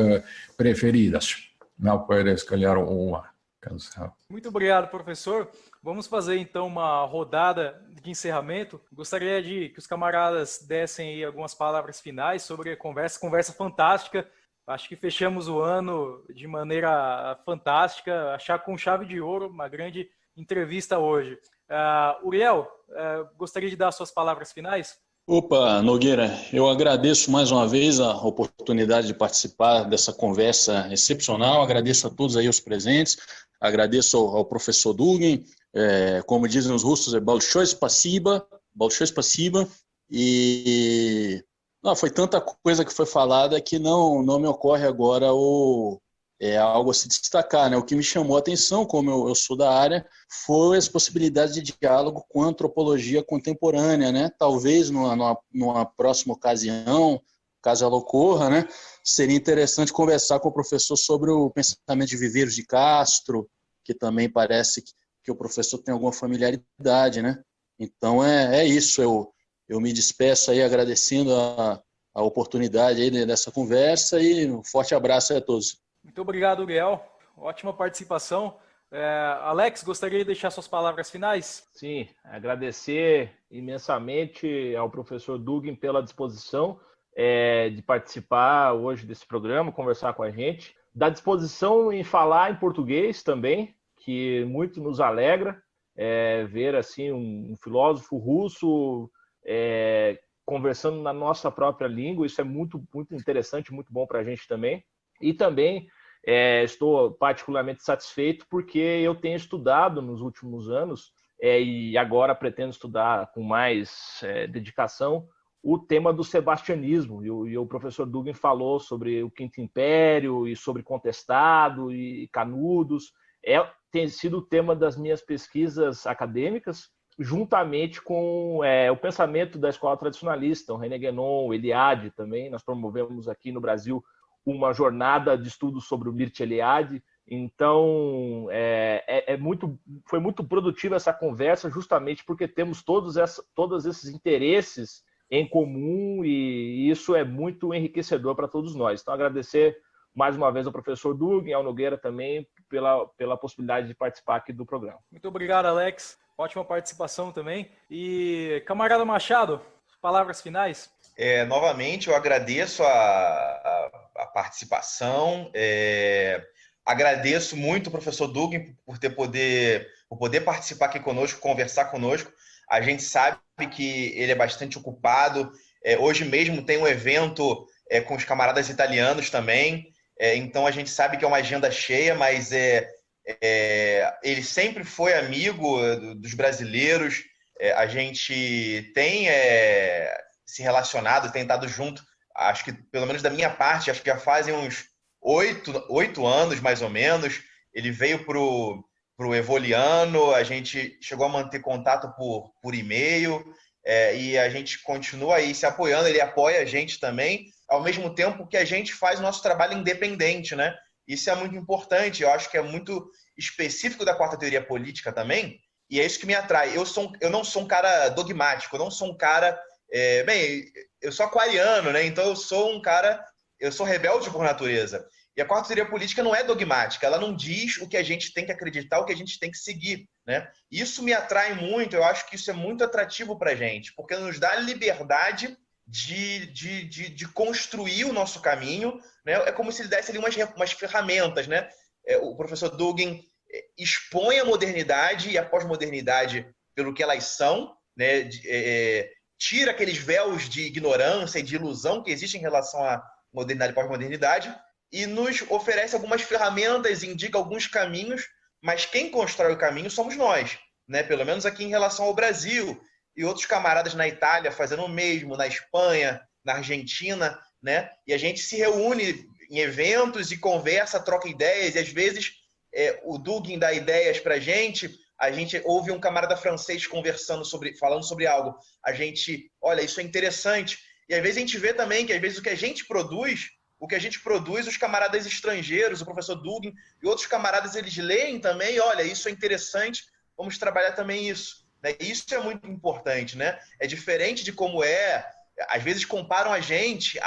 preferidas. Não pode escolher uma canção. Muito obrigado, professor. Vamos fazer então uma rodada de encerramento. Gostaria de que os camaradas dessem aí algumas palavras finais sobre a conversa, conversa fantástica. Acho que fechamos o ano de maneira fantástica, achar com chave de ouro, uma grande entrevista hoje. Uh, Uriel, uh, gostaria de dar suas palavras finais? Opa, Nogueira, eu agradeço mais uma vez a oportunidade de participar dessa conversa excepcional. Agradeço a todos aí os presentes, agradeço ao, professor Dugin, é, como dizem os russos, é Balshoi Spasiba, Balshoi Spasiba, e não, foi tanta coisa que foi falada que não, não me ocorre agora o, é, algo a se destacar. Né? O que me chamou a atenção, como eu, eu sou da área, foi as possibilidades de diálogo com a antropologia contemporânea. Né? Talvez numa, numa, numa próxima ocasião, caso ela ocorra, né, seria interessante conversar com o professor sobre o pensamento de Viveiros de Castro, que também parece que que o professor tem alguma familiaridade, né? Então é, é isso, eu, eu me despeço aí agradecendo a, a oportunidade aí dessa conversa e um forte abraço a todos. Muito obrigado, Uriel. Ótima participação. É, Alex, gostaria de deixar suas palavras finais? Sim, agradecer imensamente ao professor Dugin pela disposição é, de participar hoje desse programa, conversar com a gente. Da disposição em falar em português também, que muito nos alegra é, ver assim um, um filósofo russo é, conversando na nossa própria língua. Isso é muito muito interessante, muito bom para a gente também. E também é, estou particularmente satisfeito porque eu tenho estudado nos últimos anos é, e agora pretendo estudar com mais é, dedicação o tema do sebastianismo. E o, e o, professor Dugin falou sobre o Quinto Império e sobre Contestado e Canudos. É, tem sido o tema das minhas pesquisas acadêmicas, juntamente com é, o pensamento da escola tradicionalista, o René Guénon, o Eliade também. Nós promovemos aqui no Brasil uma jornada de estudos sobre o Mircea Eliade. Então, é, é, é, muito, foi muito produtiva essa conversa, justamente porque temos todos, essa, todos esses interesses em comum e isso é muito enriquecedor para todos nós. Então, agradecer mais uma vez ao professor Dugin, ao Nogueira também, pela, pela possibilidade de participar aqui do programa. Muito obrigado, Alex. Ótima participação também. E, camarada Machado, palavras finais? É, novamente, eu agradeço a, a, a participação. É, agradeço muito o professor Dugin por ter poder, por poder participar aqui conosco, conversar conosco. A gente sabe que ele é bastante ocupado. É, hoje mesmo tem um evento é, com os camaradas italianos também. É, então a gente sabe que é uma agenda cheia, mas é, é ele sempre foi amigo dos brasileiros. É, a gente tem é, se relacionado, tem estado junto. Acho que, pelo menos da minha parte, acho que já fazem uns oito, oito anos, mais ou menos. Ele veio para o Evoliano, a gente chegou a manter contato por, por e-mail. É, e a gente continua aí se apoiando, ele apoia a gente também, ao mesmo tempo que a gente faz o nosso trabalho independente, né? Isso é muito importante, eu acho que é muito específico da quarta teoria política também, e é isso que me atrai. Eu, sou, eu não sou um cara dogmático, eu não sou um cara. É, bem, eu sou aquariano, né? Então eu sou um cara. Eu sou rebelde por natureza. E a quarta teoria política não é dogmática, ela não diz o que a gente tem que acreditar, o que a gente tem que seguir. Né? Isso me atrai muito, eu acho que isso é muito atrativo para a gente, porque nos dá liberdade de, de, de, de, construir o nosso caminho. Né? É como se ele desse ali umas, umas ferramentas. Né? É, o professor Dugin é, expõe a modernidade e a pós-modernidade pelo que elas são, né? É, é, tira aqueles véus de ignorância e de ilusão que existem em relação à modernidade e pós-modernidade e nos oferece algumas ferramentas, indica alguns caminhos, mas quem constrói o caminho somos nós, né? Pelo menos aqui em relação ao Brasil e outros camaradas na Itália fazendo o mesmo, na Espanha, na Argentina, né? E a gente se reúne em eventos e conversa, troca ideias, e às vezes é, o Dugin dá ideias para a gente, a gente ouve um camarada francês conversando sobre, falando sobre algo, a gente, olha, isso é interessante, E às vezes a gente vê também que às vezes o que a gente produz, o que a gente produz, os camaradas estrangeiros, o professor Dugin e outros camaradas, eles leem também, olha, isso é interessante, vamos trabalhar também isso. Né? Isso é muito importante, né? É diferente de como é. Às vezes comparam a gente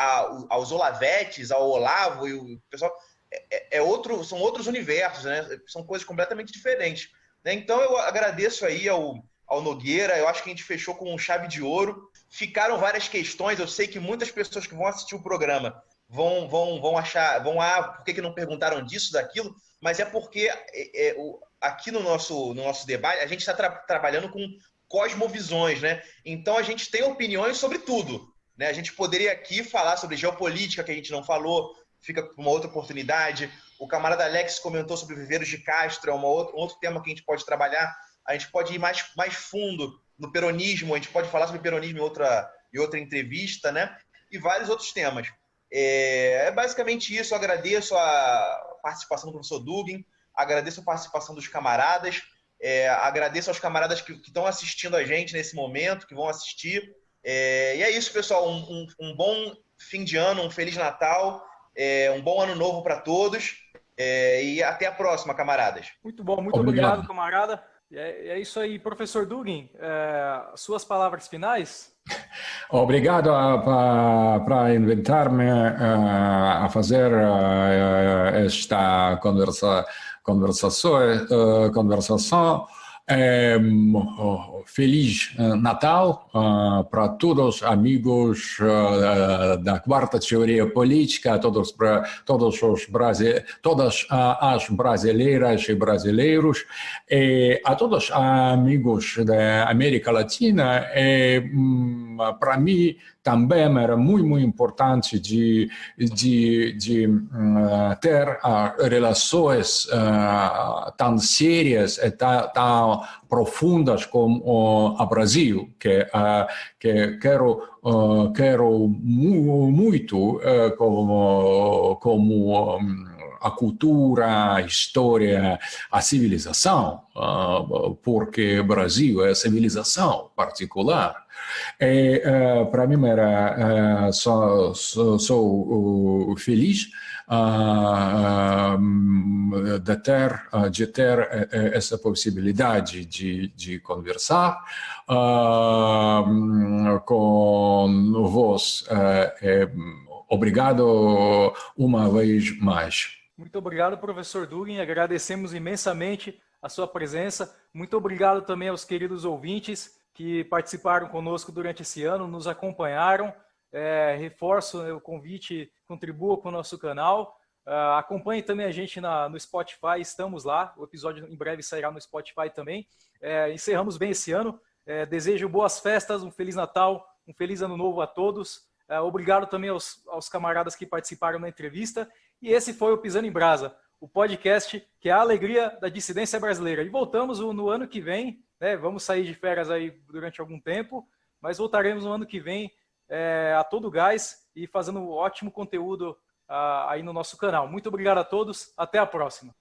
aos Olavetes, ao Olavo e o pessoal. É, é, é, outro, são outros universos, né? São coisas completamente diferentes. Né? Então eu agradeço aí ao, ao Nogueira. Eu acho que a gente fechou com um chave de ouro. Ficaram várias questões. Eu sei que muitas pessoas que vão assistir o programa vão, vão, vão achar, vão, ah, por que, que não perguntaram disso, daquilo? Mas é porque é, é, o, aqui no nosso, no nosso debate, a gente está tra trabalhando com cosmovisões, né? Então a gente tem opiniões sobre tudo. Né? A gente poderia aqui falar sobre geopolítica, que a gente não falou, fica para uma outra oportunidade. O camarada Alex comentou sobre viveiros de Castro, é um outro tema que a gente pode trabalhar. A gente pode ir mais, mais fundo no peronismo, a gente pode falar sobre peronismo em outra, em outra entrevista, né? E vários outros temas. É, é basicamente isso. Eu agradeço a participação do professor Dugin, agradeço a participação dos camaradas, é, agradeço aos camaradas que, estão assistindo a gente nesse momento, que vão assistir. É, e é isso, pessoal. Um, um, um, bom fim de ano, um Feliz Natal, é, um bom ano novo para todos. É, e até a próxima, camaradas. Muito bom, muito obrigado, obrigado camarada. É, é, isso aí, professor Dugin. É, suas palavras finais? Obrigado para invitar-me a fazer esta conversa conversação, uh, conversação é, feliz Natal uh, para todos amigos uh, da quarta teoria política, todos todos os todas as brasileiras e brasileiros, e a todos amigos da América Latina. um, para mim também era muito, muito importante de, de, de uh, ter uh, relações uh, tão sérias e tão, tão profundas como o Brasil, que, que quero, quero muito como, como um, a cultura, a história, a civilização, porque o Brasil é a civilização particular. E, uh, para mim era uh, só, sou, uh, feliz de ter de ter essa possibilidade de, de conversar com vós. obrigado uma vez mais. Muito obrigado, professor Dugin. Agradecemos imensamente a sua presença. Muito obrigado também aos queridos ouvintes que participaram conosco durante esse ano, nos acompanharam. É, reforço o convite, contribua com o nosso canal. Uh, acompanhe também a gente na, no Spotify, estamos lá. O episódio em breve sairá no Spotify também. É, encerramos bem esse ano. É, desejo boas festas, um Feliz Natal, um Feliz Ano Novo a todos. É, obrigado também aos, aos camaradas que participaram na entrevista. E esse foi o Pisando em Brasa, o podcast que é a alegria da dissidência brasileira. E voltamos no ano que vem né? Vamos sair de férias aí durante algum tempo, mas voltaremos no ano que vem é, a todo gás e fazendo ótimo conteúdo uh, aí no nosso canal. Muito obrigado a todos, até a próxima.